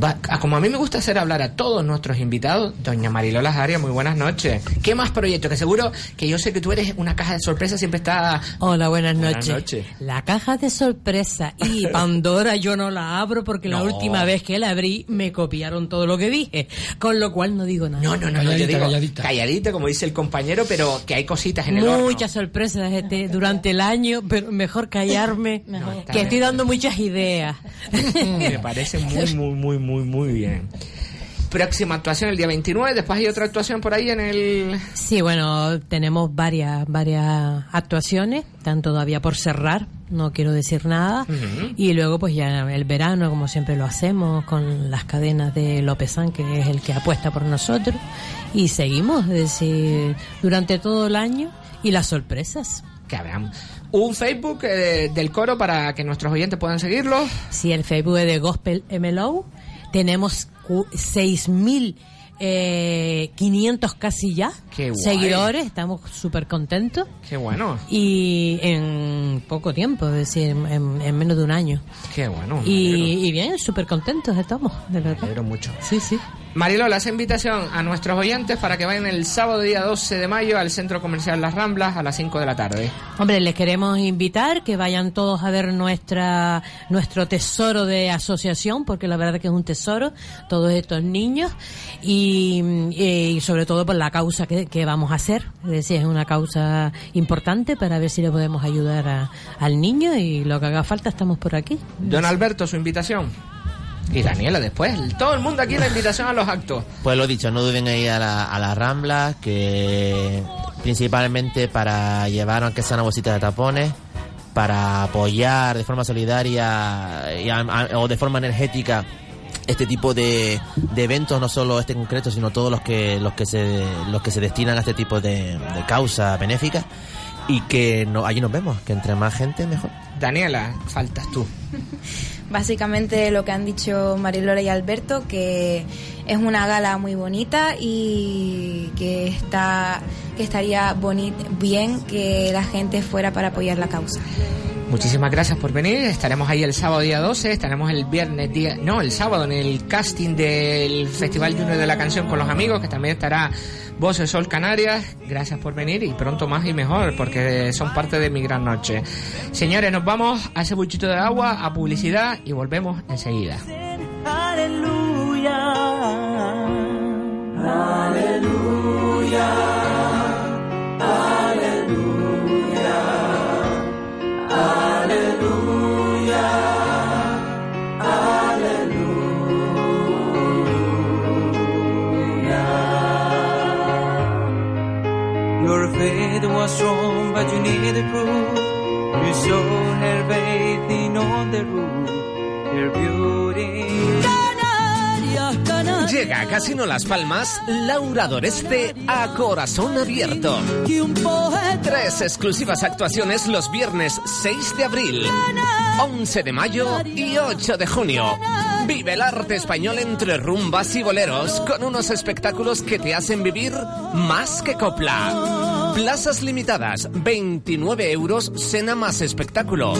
Va- a- como a mí me gusta hacer hablar a todos nuestros invitados, doña Marilola Jaria, muy buenas noches. ¿Qué más proyectos? Que seguro que yo sé que tú eres una caja de sorpresa, siempre está... Hola, buenas Buenas noches. noches. La caja de sorpresa y Pandora yo no la abro porque la última vez que la abrí me copiaron todo lo que dije, con lo cual no digo nada. No, no, no, no, yo Calladita, digo, calladita. calladita, como dice el compañero, pero que hay cositas en el horno. Muchas sorpresas este, durante el año, pero mejor callarme, que estoy dando muchas ideas. Me parece muy, muy, muy, muy, muy bien. Próxima actuación el día 29, después hay otra actuación por ahí en el... Sí, bueno, tenemos varias, varias actuaciones, están todavía por cerrar, no quiero decir nada. Ujú. Y luego, pues ya el verano, como siempre lo hacemos, con las cadenas de Lópezán, que es el que apuesta por nosotros. Y seguimos, es decir, durante todo el año y las sorpresas. Que habrá un Facebook eh, del coro para que nuestros oyentes puedan seguirlo. Sí, el Facebook es de Gospel MLO. Tenemos cu- 6.000 eh, 500 casi ya Qué guay. seguidores, estamos súper contentos. Qué bueno, Y en poco tiempo, es decir, en, en menos de un año. qué bueno. me Y, y bien, súper contentos estamos, de me verdad. alegro mucho. Sí, sí. Marilola, hace invitación a nuestros oyentes para que vayan el sábado día 12 de mayo al Centro Comercial Las Ramblas a las 5 de la tarde. Hombre, les queremos invitar que vayan todos a ver nuestra nuestro tesoro de asociación, porque la verdad que es un tesoro, todos estos niños, y, y sobre todo por la causa que, que vamos a hacer. Es decir, es una causa importante para ver si le podemos ayudar a- al niño y lo que haga falta estamos por aquí. Don Alberto, su invitación. Y Daniela después. Todo el mundo aquí la invitación a los actos. Pues lo dicho, no duden en ir a la, a la Rambla, que principalmente para llevar aunque sea una bolsita de tapones, para apoyar de forma solidaria y a- o de forma energética este tipo de, de eventos, no solo este concreto, sino todos los que los que se los que se destinan a este tipo de, de causa benéfica y que no, allí nos vemos, que entre más gente mejor. Daniela, faltas tú. Básicamente lo que han dicho Marilora y Alberto, que es una gala muy bonita y que está que estaría bien que la gente fuera para apoyar la causa. Muchísimas gracias por venir. Estaremos ahí el sábado día 12, estaremos el viernes día, no, el sábado en el casting del Festival Junior de la Canción con los amigos, que también estará Voces Sol Canarias. Gracias por venir y pronto más y mejor, porque son parte de mi gran noche. Señores, nos vamos a ese buchito de agua, a publicidad y volvemos enseguida. Aleluya. Aleluya. Your faith was strong, but you needed proof. You saw her bathing on the roof. Her beauty. Llega a Casino Las Palmas Laura Doreste a corazón abierto. Tres exclusivas actuaciones los viernes 6 de abril, 11 de mayo y 8 de junio. Vive el arte español entre rumbas y boleros con unos espectáculos que te hacen vivir más que copla. Plazas limitadas, 29 euros, cena más espectáculo.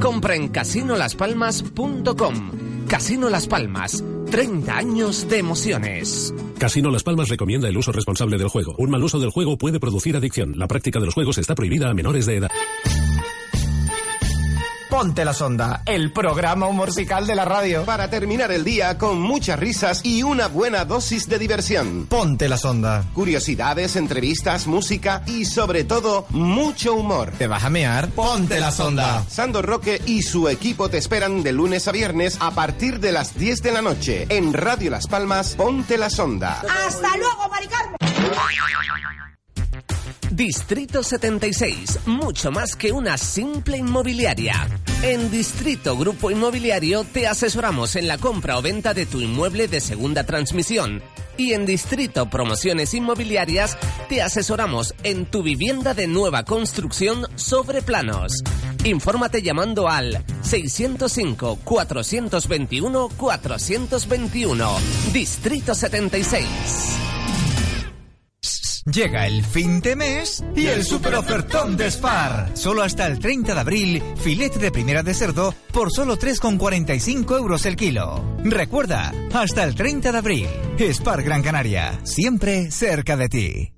Compra en casinolaspalmas.com. Casino Las Palmas, 30 años de emociones. Casino Las Palmas recomienda el uso responsable del juego. Un mal uso del juego puede producir adicción. La práctica de los juegos está prohibida a menores de edad. Ponte la sonda, el programa musical de la radio. Para terminar el día con muchas risas y una buena dosis de diversión. Ponte la sonda. Curiosidades, entrevistas, música y sobre todo mucho humor. ¿Te vas a mear? Ponte la sonda. Sandor Roque y su equipo te esperan de lunes a viernes a partir de las 10 de la noche en Radio Las Palmas. Ponte la sonda. ¡Hasta luego, Maricarmen! Distrito 76, mucho más que una simple inmobiliaria. En Distrito Grupo Inmobiliario te asesoramos en la compra o venta de tu inmueble de segunda transmisión. Y en Distrito Promociones Inmobiliarias te asesoramos en tu vivienda de nueva construcción sobre planos. Infórmate llamando al 605-421-421. Distrito 76. Llega el fin de mes y el super ofertón de Spar. Solo hasta el 30 de abril, filete de primera de cerdo por solo 3,45 euros el kilo. Recuerda, hasta el 30 de abril. Spar Gran Canaria, siempre cerca de ti.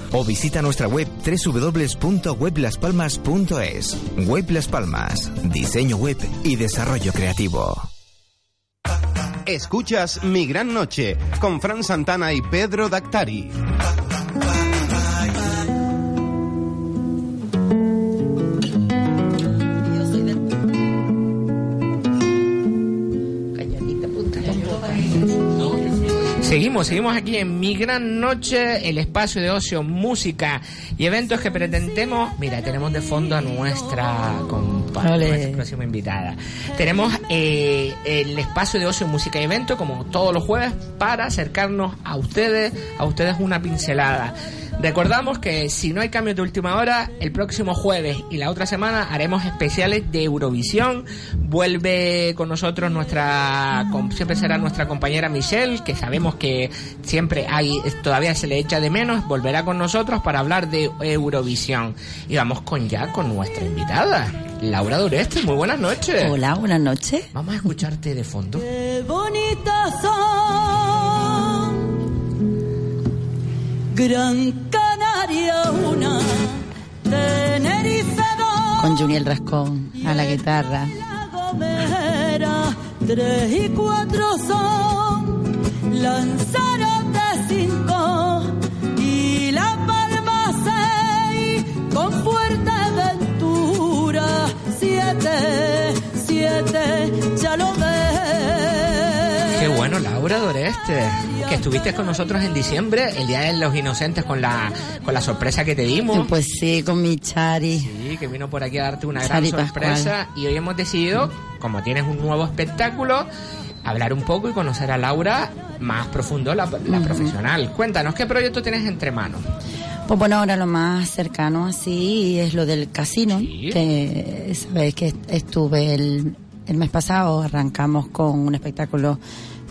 o visita nuestra web www.weblaspalmas.es. Web Las Palmas, diseño web y desarrollo creativo. Escuchas Mi Gran Noche con Fran Santana y Pedro Dactari. Seguimos, seguimos aquí en Mi Gran Noche, el espacio de ocio, música y eventos que pretendemos. Mira, tenemos de fondo a nuestra Ole. nuestra próxima invitada. Tenemos eh, el espacio de ocio, música y eventos, como todos los jueves, para acercarnos a ustedes, a ustedes una pincelada. Recordamos que si no hay cambios de última hora, el próximo jueves y la otra semana haremos especiales de Eurovisión. Vuelve con nosotros nuestra, siempre será nuestra compañera Michelle, que sabemos que siempre hay, todavía se le echa de menos, volverá con nosotros para hablar de Eurovisión. Y vamos con ya con nuestra invitada, Laura Dureste. Muy buenas noches. Hola, buenas noches. Vamos a escucharte de fondo. Qué bonitas son. Gran Canaria una, Tenerife dos, Con Juniel Rascón a la guitarra. Gomera tres y cuatro son, Lanzarote cinco siete, siete, ya lo ves. Qué bueno, Laura Doreste, que estuviste con nosotros en diciembre, el Día de los Inocentes, con la, con la sorpresa que te dimos. Pues sí, con mi Chari. Sí, que vino por aquí a darte una Chari gran sorpresa. Y hoy hemos decidido, como tienes un nuevo espectáculo, hablar un poco y conocer a Laura más profundo, la, la Ujú. profesional. Cuéntanos, ¿qué proyecto tienes entre manos? Pues bueno, ahora lo más cercano así es lo del casino, que sabéis que estuve el, el mes pasado, arrancamos con un espectáculo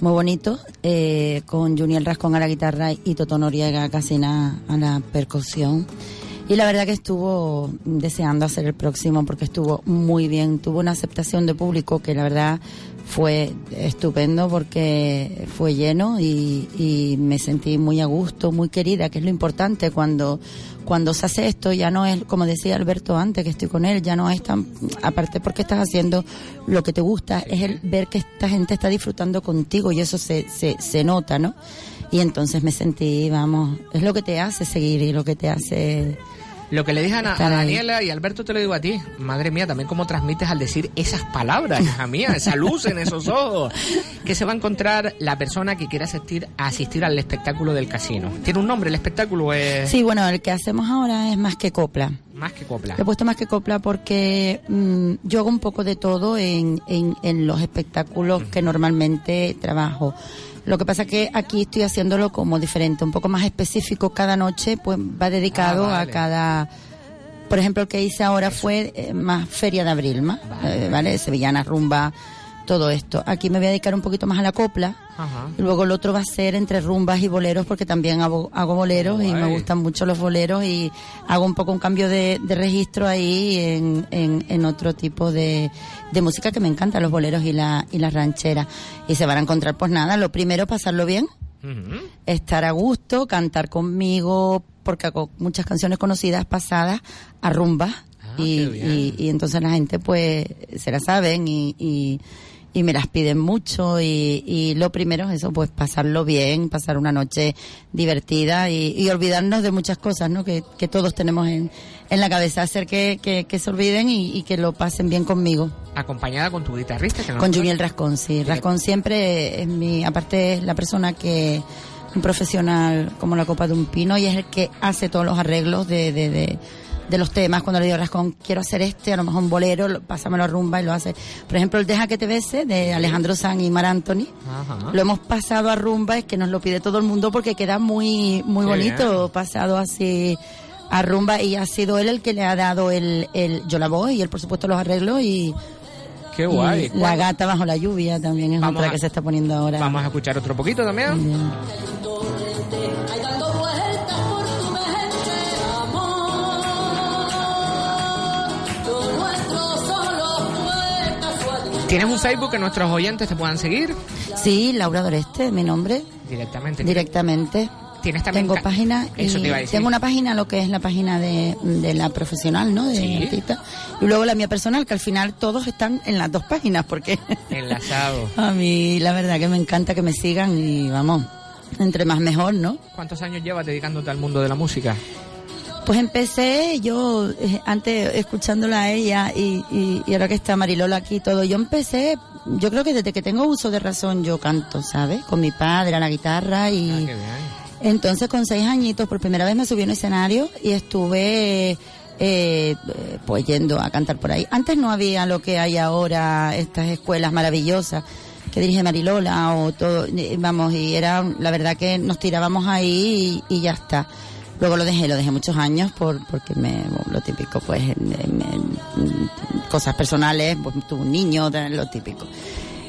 muy bonito, eh, con Juniel Rascón a la guitarra y Toto Noriega casi a, a la percusión. Y la verdad que estuvo deseando hacer el próximo porque estuvo muy bien, tuvo una aceptación de público que la verdad fue estupendo porque fue lleno y, y me sentí muy a gusto, muy querida, que es lo importante cuando, cuando se hace esto, ya no es, como decía Alberto antes, que estoy con él, ya no es tan, aparte porque estás haciendo lo que te gusta, es el ver que esta gente está disfrutando contigo y eso se, se, se nota, ¿no? Y entonces me sentí, vamos, es lo que te hace seguir y lo que te hace... Lo que le dije a. Daniela y Alberto te lo digo a ti. Madre mía, también cómo transmites al decir esas palabras, hija mía, esa luz en esos ojos. Que se va a encontrar la persona que quiera asistir, asistir al espectáculo del casino. ¿Tiene un nombre el espectáculo? Es Sí, bueno, el que hacemos ahora es más que copla. más que copla. Le he puesto más que copla porque mm, yo hago un poco de todo en, en, en los espectáculos que normalmente trabajo. Lo que pasa que aquí estoy haciéndolo como diferente, un poco más específico. Cada noche pues va dedicado Ah, a vale. cada... Por ejemplo, el que hice ahora fue eh, más Feria de Abril, más, eh, ¿vale? Sevillana, rumba, todo esto. Aquí me voy a dedicar un poquito más a la copla. Ajá. Y luego el otro va a ser entre rumbas y boleros, porque también hago, hago boleros y me gustan mucho los boleros y hago un poco un cambio de, de registro ahí en, en, en otro tipo de, de música que me encanta, los boleros y la, y la ranchera. Y se van a encontrar, pues nada, lo primero, pasarlo bien, estar a gusto, cantar conmigo, porque hago muchas canciones conocidas pasadas a rumba. y, y, y entonces la gente pues se las saben y, y, y me las piden mucho y, y lo primero es eso, pues pasarlo bien, pasar una noche divertida y, y olvidarnos de muchas cosas, ¿no? Que, que todos tenemos en, en la cabeza, hacer que, que, que se olviden y, y que lo pasen bien conmigo. Acompañada con tu guitarrista. Que no Con Juniel Rascón, sí. Rascón siempre es mi, aparte es la persona que, un profesional como la copa de un pino y es el que hace todos los arreglos de, de, de, de los temas. Cuando le digo Rascón, quiero hacer este, a lo mejor un bolero, lo- pásamelo a rumba y lo hace. Por ejemplo, el Deja que te bese de Alejandro San y Mar Anthony. Ajá. Lo hemos pasado a rumba, es que nos lo pide todo el mundo porque queda muy, muy Qué bonito pasado así a rumba y ha sido él el que le ha dado el, el yo la voz y él por supuesto los arreglos y, Qué guay. y la gata bajo la lluvia también es Vamos otra a- que se está poniendo ahora. Vamos a escuchar otro poquito también. ¿Tienes un Facebook que nuestros oyentes te puedan seguir? Sí, Laura Doreste, mi nombre, Directamente. directamente. Tienes también Tengo página Eso te iba a decir. tengo una página, lo que es la página de, de la profesional, ¿no? De Sí. artista. Y luego la mía personal, que al final todos están en las dos páginas, porque Enlazado. a mí la verdad que me encanta que me sigan y vamos, entre más mejor, ¿no? ¿Cuántos años llevas dedicándote al mundo de la música? Pues empecé yo, eh, antes escuchándola a ella y, y, y ahora que está Marilola aquí y todo, yo empecé, yo creo que desde que tengo uso de razón yo canto, ¿sabes? Con mi padre a la guitarra y... Entonces con seis añitos por primera vez me subí a un escenario y estuve eh, pues yendo a cantar por ahí. Antes no había lo que hay ahora, estas escuelas maravillosas que dirige Marilola o todo, eh, vamos, y era la verdad que nos tirábamos ahí y, y ya está. Luego lo dejé, lo dejé muchos años por porque me lo típico, pues cosas personales, pues tuve un niño, lo típico.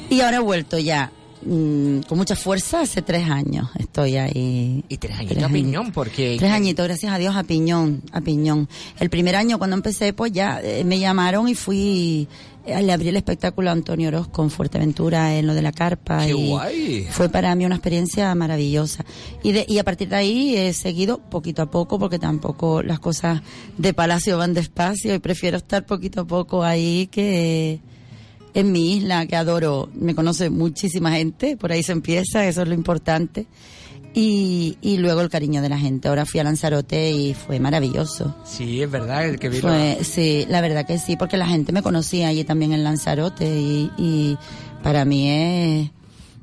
Y ahora he vuelto ya mm, con mucha fuerza hace tres años. Estoy ahí. Y tres añitos a piñón, porque... Tres añitos, gracias a Dios, a piñón, a piñón. El primer año cuando empecé, pues ya eh, me llamaron y fui, le abrí el espectáculo a Antonio Orozco en Fuerteventura, en lo de la carpa. ¡Qué y guay! Fue para mí una experiencia maravillosa. Y, de, y a partir de ahí he seguido poquito a poco, porque tampoco las cosas de palacio van despacio y prefiero estar poquito a poco ahí que en mi isla, que adoro. Me conoce muchísima gente, por ahí se empieza, eso es lo importante. Y, y luego el cariño de la gente. Ahora fui a Lanzarote y fue maravilloso. Sí, es verdad, el que vino... Fue, sí, la verdad que sí, porque la gente me conocía allí también en Lanzarote y, y para mí es,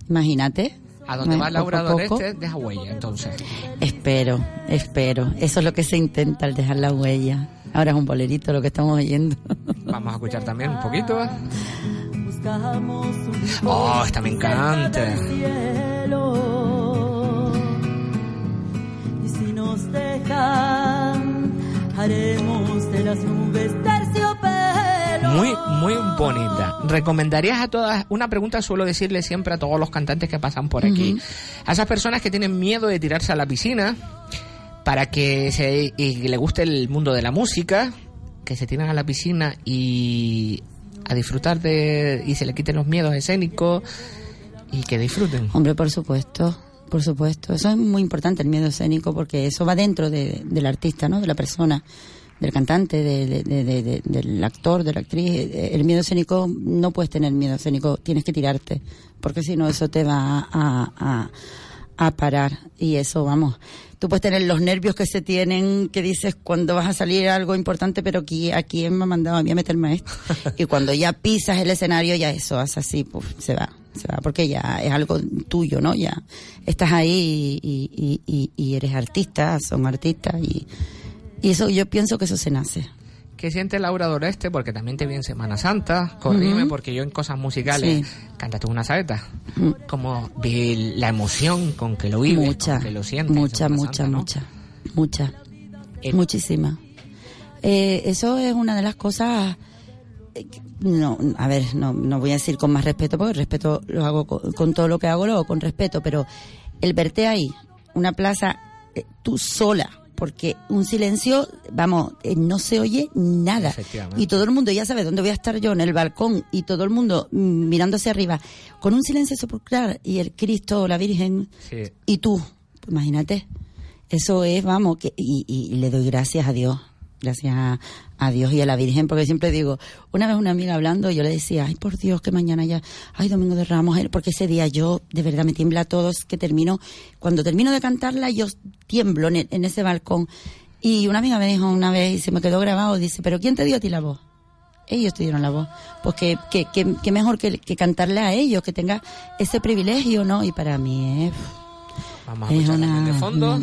Imagínate. A donde va Laura poco a poco. Doreste, deja huella, entonces. Espero, espero. Eso es lo que se intenta al dejar la huella. Ahora es un bolerito lo que estamos oyendo. Vamos a escuchar también un poquito. Buscamos un Oh, esta me encanta. Nos dejan, haremos de las nubes terciopelo. Muy, muy bonita. ¿Recomendarías a todas? Una pregunta suelo decirle siempre a todos los cantantes que pasan por aquí. Ujú. A esas personas que tienen miedo de tirarse a la piscina para que se y le guste el mundo de la música, que se tiran a la piscina y a disfrutar de y se le quiten los miedos escénicos y que disfruten. Hombre, por supuesto, por supuesto. Eso es muy importante, el miedo escénico, porque eso va dentro de- del artista, ¿no? De la persona, del cantante, de- de- de- de- de- del actor, de la actriz. El miedo escénico, no puedes tener miedo escénico, tienes que tirarte, porque si no eso te va a, a, a parar. Y eso, vamos, tú puedes tener los nervios que se tienen, que dices cuando vas a salir algo importante, pero aquí, ¿a quién me ha mandado a mí a meterme a esto? y cuando ya pisas el escenario, ya eso hace así, pues se va, se va, porque ya es algo tuyo, ¿no? Ya estás ahí y, y, y, y eres artista, son artistas y, y eso yo pienso que eso se nace. ¿Qué siente Laura Doreste? Porque también te vi en Semana Santa. Corrime, Ujú. porque yo en cosas musicales Sí. cántate una saeta. Como vi la emoción con que lo vives, Mucha, con que lo sientes. en mucha, mucha, Santa, ¿no? mucha, mucha, Eh, muchísima. Eh, eso es una de las cosas. No, a ver, no, no voy a decir con más respeto, porque el respeto lo hago con, con todo lo que hago, lo hago con respeto, pero el verte ahí, una plaza, eh, tú sola, porque un silencio, vamos, eh, no se oye nada. Y todo el mundo ya sabe dónde voy a estar yo en el balcón y todo el mundo mm, mirando hacia arriba, con un silencio sepulcral y el Cristo, la Virgen, Sí. y tú, pues imagínate. Eso es, vamos, que, y, y le doy gracias a Dios. Gracias a, a Dios y a la Virgen, porque siempre digo, una vez una amiga hablando, yo le decía, ay por Dios, que mañana ya, ay Domingo de Ramos, eh", porque ese día yo de verdad me tiembla a todos, que termino, cuando termino de cantarla, yo tiemblo en, el- en ese balcón. Y una amiga me dijo una vez, y se me quedó grabado, dice, pero ¿quién te dio a ti la voz? Ellos te dieron la voz. Pues que, que, que- que mejor que, que cantarle a ellos, que tenga ese privilegio, ¿no? Y para mí es... Vamos a Es una- de fondo.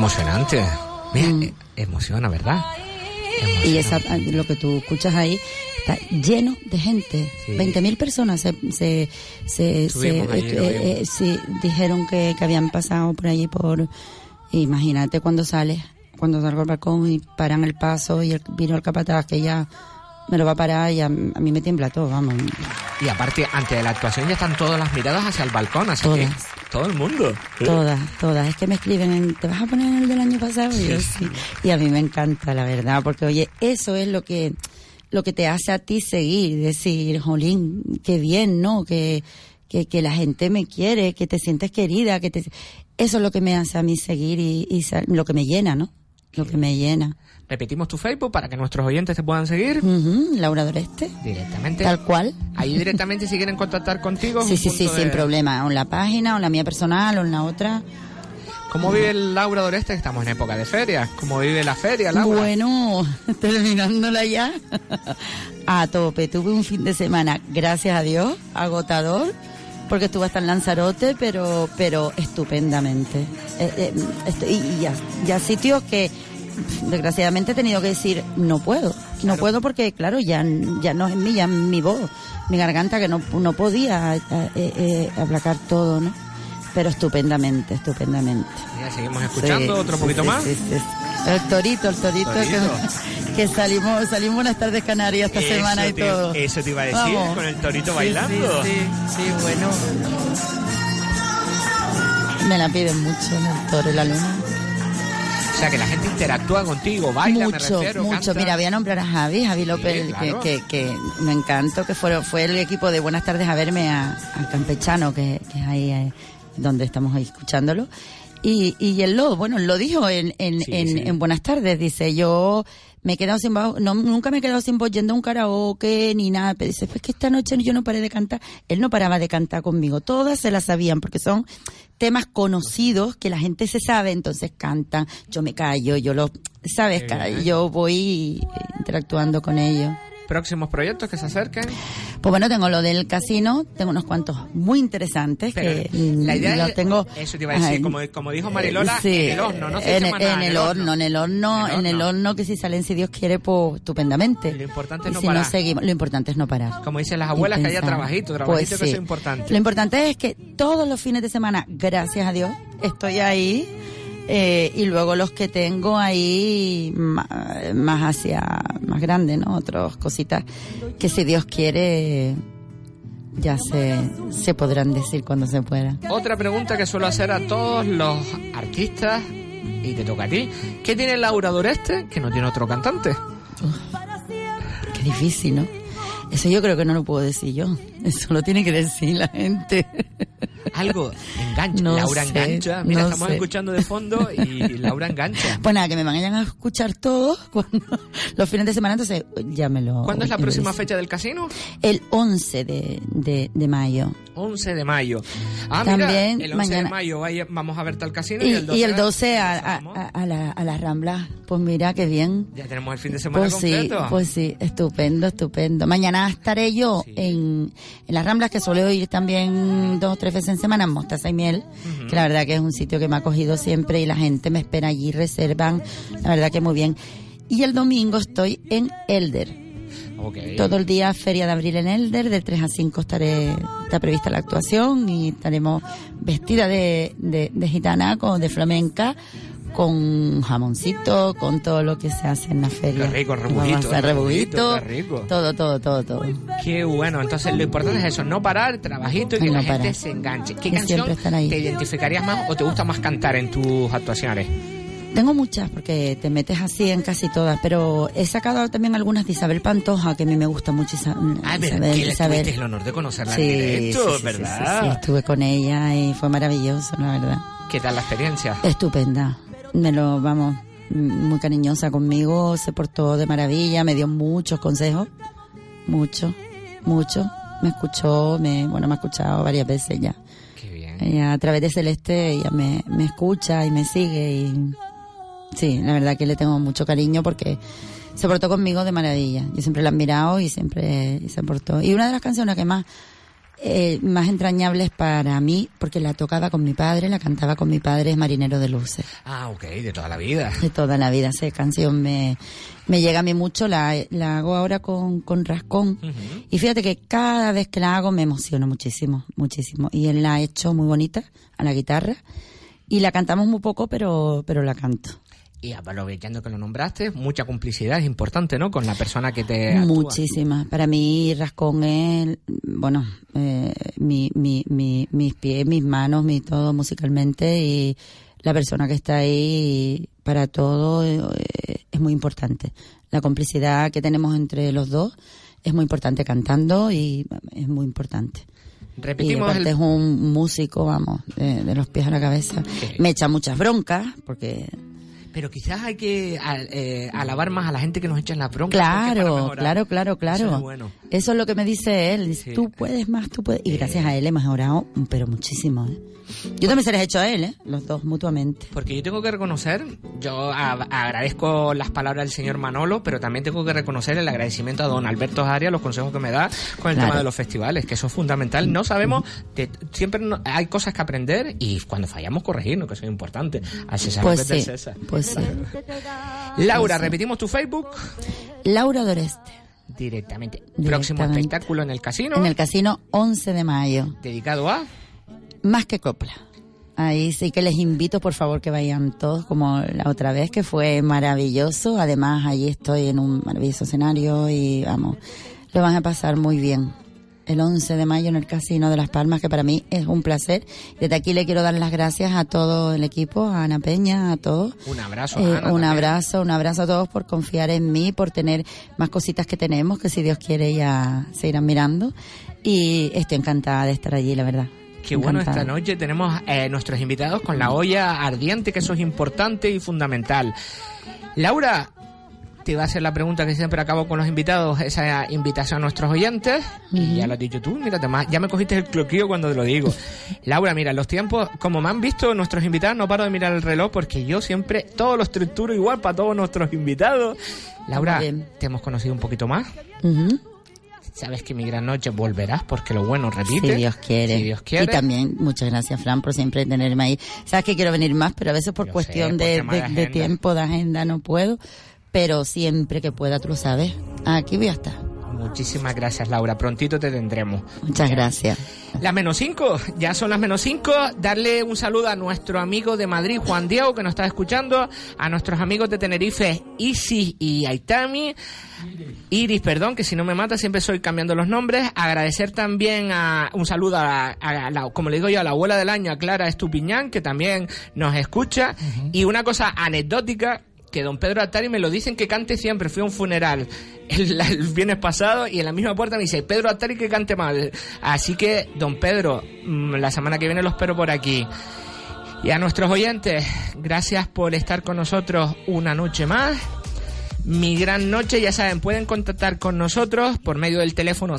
Emocionante. Mira, eh, emociona, ¿verdad? Y esa, lo que tú escuchas ahí está lleno de gente. Sí. 20.000 personas se, se, se, se- allí, eh, eh, sí, dijeron que, que habían pasado por allí por... Imagínate cuando sales, cuando salgo al balcón y paran el paso y el, vino el capataz que ya me lo va a parar y a, a mí me tiembla todo, vamos. Y aparte, antes de la actuación ya están todas las miradas hacia el balcón, así Todas. que todo el mundo. Todas, todas. Es que me escriben, en, ¿te vas a poner en el del año pasado? Y, yo, sí. y a mí me encanta, la verdad, porque oye, eso es lo que lo que te hace a ti seguir, decir, jolín, qué bien, ¿no? Que, que, que la gente me quiere, que te sientes querida, que te... Eso es lo que me hace a mí seguir y, y lo que me llena, ¿no? Lo que me llena. Repetimos tu Facebook para que nuestros oyentes te puedan seguir Laura Doreste, directamente. tal cual. Ahí directamente si quieren contactar contigo. Sí, sí, sí, sin problema. O en la página, o en la mía personal, o en la otra. ¿Cómo vive el Laura Doreste? Estamos en época de ferias. ¿Cómo vive la feria, Laura? Bueno, terminándola ya. A tope. Tuve un fin de semana, gracias a Dios, agotador, porque estuve hasta en Lanzarote, pero, pero estupendamente. Eh, eh, y ya, ya sitios que desgraciadamente he tenido que decir no puedo, no puedo porque claro ya ya no es mí, ya es mi voz, mi garganta que no, no podía eh, eh, aplacar todo, ¿no? Pero estupendamente, estupendamente. Seguimos escuchando Sí, otro sí, poquito sí, más. El torito, el torito, Torito. Que, que salimos, salimos unas tardes canarias esta Eso semana y te- todo. eso te iba a decir, Vamos. con el torito bailando. Sí, sí, sí, bueno. Me la piden mucho en el toro y la luna. Sea, que la gente interactúa contigo, baila, me mucho, refiero, mucho. canta. Mira, voy a nombrar a Javi, Javi López, Sí, el claro. que, que, que me encantó, que fue, fue el equipo de Buenas tardes a verme a, a Campechano, que, que es ahí eh, donde estamos ahí escuchándolo. Y, y él lo, bueno, lo dijo en, en, en, en Buenas tardes, dice, yo me he quedado sin voz, no, nunca me he quedado sin voz yendo a un karaoke ni nada, pero dice, pues que esta noche yo no paré de cantar, él no paraba de cantar conmigo, todas se la sabían porque son temas conocidos que la gente se sabe, entonces cantan, yo me callo, yo lo, sabes, bien. yo voy interactuando con ellos. Próximos proyectos que se acerquen. Pues bueno, tengo lo del casino, tengo unos cuantos muy interesantes Pero que mm, la idea los es- tengo. Eso te iba a decir, Ay, como, como dijo Marilola, Sí, en el horno, no se en, en el horno, en el horno, en el horno que si salen, si Dios quiere, pues estupendamente. Lo importante es no si parar. no seguimos, lo importante es no parar. Como dicen las abuelas, que haya pensar. trabajito, Pues trabajito que sí. eso es importante. Lo importante es que todos los fines de semana, gracias a Dios, estoy ahí. Eh, y luego los que tengo ahí ma- más, hacia más grande, ¿no? Otras cositas que si Dios quiere ya se, se podrán decir cuando se pueda. Otra pregunta que suelo hacer a todos los artistas, y te toca a ti, ¿qué tiene Laura Doreste que no tiene otro cantante? Qué difícil, ¿no? Eso yo creo que no lo puedo decir yo. Eso lo tiene que decir la gente. Algo engancha. No Laura sé, engancha. Mira, no estamos sé. escuchando de fondo y Laura engancha. Pues nada, que me vayan a escuchar todos cuando, los fines de semana, entonces ya me lo... ¿Cuándo es la próxima fecha del casino? El 11 de, de, de mayo. 11 de mayo. Ah, También mira, el 11 de mayo vaya- vamos a verte al casino y, Y, el 12, y el 12 a, a, a, a la, a la Rambla. Pues mira, qué bien. Ya tenemos el fin de semana Pues sí, completo. pues sí, estupendo, estupendo. Mañana estaré yo en, en las Ramblas, que suelo ir también dos o tres veces en semana, en Mostaza y Miel, que la verdad que es un sitio que me ha acogido siempre y la gente me espera allí, reservan, la verdad que muy bien. Y el domingo estoy en Elder. Todo el día Feria de Abril en Elder, de 3 a 5 estaré, está prevista la actuación y estaremos vestida de, de, de gitana, con, de flamenca, con jamoncito, con todo lo que se hace en la feria. Qué rico, rebujito, rebujito, rico. todo, todo, todo, todo. Qué bueno, entonces lo importante es eso, no parar, trabajito y que No la gente parar. se enganche. ¿Qué Y canción te identificarías más o te gusta más cantar en tus actuaciones? Tengo muchas porque te metes así en casi todas, pero he sacado también algunas de Isabel Pantoja que a mí me gusta mucho. Isa- Ah, Isabel, que Isabel. el honor de conocerla Sí, en directo, sí, ¿verdad? sí, sí, estuve con ella y fue maravilloso, la verdad. ¿Qué tal la experiencia? Estupenda. Me lo, vamos, muy cariñosa conmigo, se portó de maravilla, me dio muchos consejos, mucho, mucho. Me escuchó, me, bueno, me ha escuchado varias veces ya. Qué bien. Ella, a través de Celeste ella me, me escucha y me sigue y sí, la verdad que le tengo mucho cariño porque se portó conmigo de maravilla. Yo siempre la he admirado y siempre se portó. Y una de las canciones que más eh, más entrañables para mí, porque la tocaba con mi padre, la cantaba con mi padre, es Marinero de Luces. Ah, ok, de toda la vida. De toda la vida, esa canción me, me llega a mí mucho, la, la hago ahora con, con Rascón. Y fíjate que cada vez que la hago me emociono muchísimo, muchísimo. Y él la ha hecho muy bonita a la guitarra. Y la cantamos muy poco, pero, pero la canto. Y aprovechando que lo nombraste, mucha complicidad es importante, ¿no? Con la persona que te actúa. Muchísimas. Para mí, Rascón es, bueno, eh, mi, mi, mi, mis pies, mis manos, mi todo musicalmente y la persona que está ahí para todo eh, es muy importante. La complicidad que tenemos entre los dos es muy importante cantando y es muy importante. Y Repetimos aparte el- es un músico, vamos, de, de los pies a la cabeza. Me echa muchas broncas porque Pero quizás hay que al- eh, alabar más a la gente que nos echa en la bronca. Claro, claro, claro, claro. Eso es bueno. Eso es lo que me dice él. Dice, tú puedes más, tú puedes. Y gracias a él he mejorado, pero muchísimo. ¿eh? Yo también se les he hecho a él, ¿eh? los dos mutuamente. Porque yo tengo que reconocer, yo a- agradezco las palabras del señor Manolo, pero también tengo que reconocer el agradecimiento a don Alberto Arias, los consejos que me da con el Claro. tema de los festivales, que eso es fundamental. No sabemos, de- siempre no- hay cosas que aprender y cuando fallamos corregirnos, que eso es importante. Al César Pues sí, César. pues sí. Laura, Pues repetimos tu Facebook Laura Doreste, directamente. Próximo Directamente. espectáculo en el casino, en el casino 11 de mayo. dedicado a... Más que copla. Ahí sí que les invito, por favor, que vayan todos, como la otra vez, que fue maravilloso. Además, allí estoy en un maravilloso escenario y, vamos, lo van a pasar muy bien. el 11 de mayo en el Casino de Las Palmas, que para mí es un placer. Desde aquí le quiero dar las gracias a todo el equipo, a Ana Peña, a todos. Un abrazo. Eh, Ana, un también. abrazo, un abrazo a todos por confiar en mí, por tener más cositas que tenemos, que si Dios quiere ya se irán mirando. Y estoy encantada de estar allí, la verdad. Qué bueno, esta noche tenemos eh, nuestros invitados con la olla ardiente, que eso es importante y fundamental. Laura, te iba a hacer la pregunta que siempre acabo con los invitados, esa invitación a nuestros oyentes, y ya lo has dicho tú, mírate más, ya me cogiste el cloquillo cuando te lo digo. Laura, mira, los tiempos, como me han visto nuestros invitados, no paro de mirar el reloj porque yo siempre todo lo estructuro igual para todos nuestros invitados. Laura, te hemos conocido un poquito más. Sabes que mi gran noche volverás porque lo bueno repite. Si Dios quiere. Si Dios quiere. Y también muchas gracias, Fran, por siempre tenerme ahí. Sabes que quiero venir más, pero a veces por Yo cuestión sé, de, de de- de agenda. tiempo, de agenda, no puedo. Pero siempre que pueda, tú lo sabes. Aquí voy a estar. Muchísimas gracias, Laura. Prontito te tendremos. Muchas gracias. Las menos cinco, ya son las menos cinco. Darle un saludo a nuestro amigo de Madrid, Juan Diego, que nos está escuchando. A nuestros amigos de Tenerife, Isis y Aitami. Iris, perdón, que si no me mata siempre estoy cambiando los nombres. Agradecer también a un saludo a, a la, como le digo yo, a la abuela del año, a Clara Estupiñán, que también nos escucha. Y una cosa anecdótica que don Pedro Altari me lo dicen que cante siempre. Fui a un funeral el, viernes pasado y en la misma puerta me dice Pedro Altari que cante mal. Así que, don Pedro, mm, la semana que viene lo espero por aquí. Y a nuestros oyentes, gracias por estar con nosotros una noche más. Mi gran noche, ya saben, pueden contactar con nosotros por medio del teléfono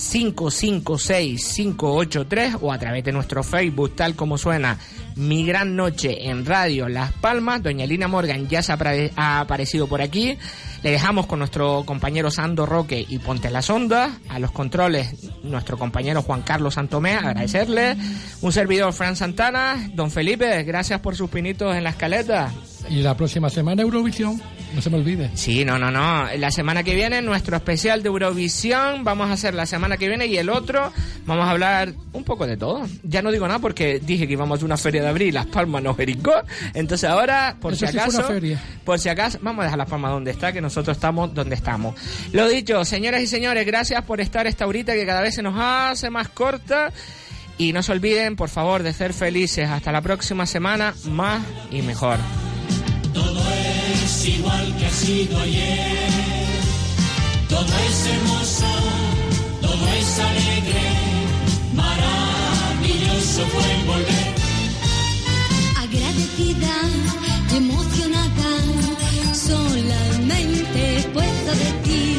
636-556-583 o a través de nuestro Facebook, tal como suena Mi Gran Noche en Radio Las Palmas. Doña Lina Morgan ya se ha aparecido por aquí. Le dejamos con nuestro compañero Sando Roque y Ponte las Ondas. A los controles, nuestro compañero Juan Carlos Santomé, agradecerle. Un servidor, Fran Santana. Don Felipe, gracias por sus pinitos en la escaleta. Y la próxima semana Eurovisión, no se me olvide. Sí, no, no, no. La semana que viene, nuestro especial de Eurovisión, vamos a hacer la semana que viene y el otro, vamos a hablar un poco de todo. Ya no digo nada porque dije que íbamos a una feria de abril, Las Palmas nos jericó. Entonces ahora, por Eso si sí fue acaso, una feria. por si acaso, vamos a dejar Las Palmas donde está, que nosotros estamos donde estamos. Lo dicho, señoras y señores, gracias por estar esta horita que cada vez se nos hace más corta. Y no se olviden, por favor, de ser felices. Hasta la próxima semana, más y mejor. Es igual que ha sido ayer. Todo es hermoso, todo es alegre. Maravilloso fue volver. Agradecida emocionada, solamente puedo decir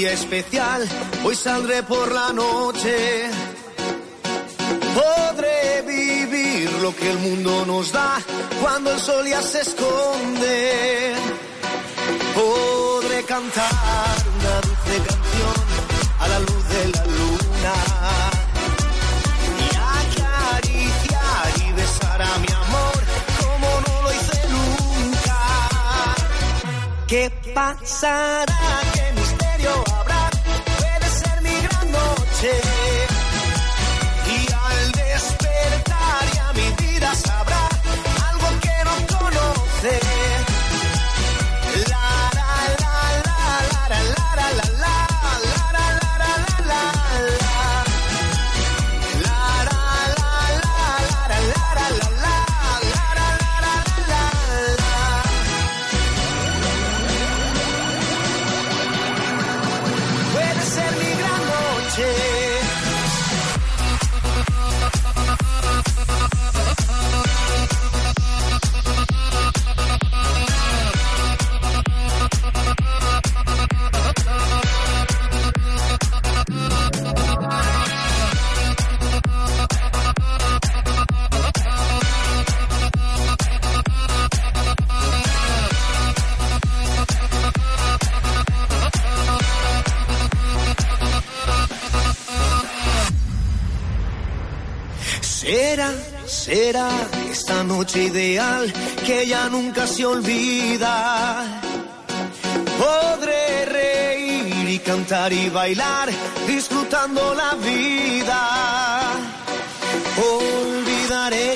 día especial, hoy saldré por la noche. Podré vivir lo que el mundo nos da cuando el sol ya se esconde. Podré cantar una dulce canción a la luz de la luna. Y acariciar y besar a mi amor como no lo hice nunca. ¿Qué pasará? Ideal que ya nunca se olvida. Podré reír y cantar y bailar, disfrutando la vida. Olvidaré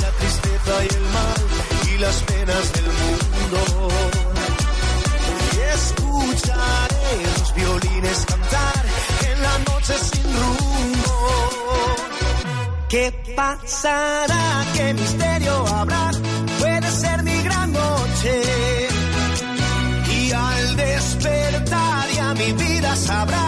la tristeza y el mal y las penas del mundo. Y escucharé los violines cantar en la noche sin rumbo. ¿Qué pasará? ¿Qué misterio habrá? Puede ser mi gran noche. Y al despertar ya mi vida sabrá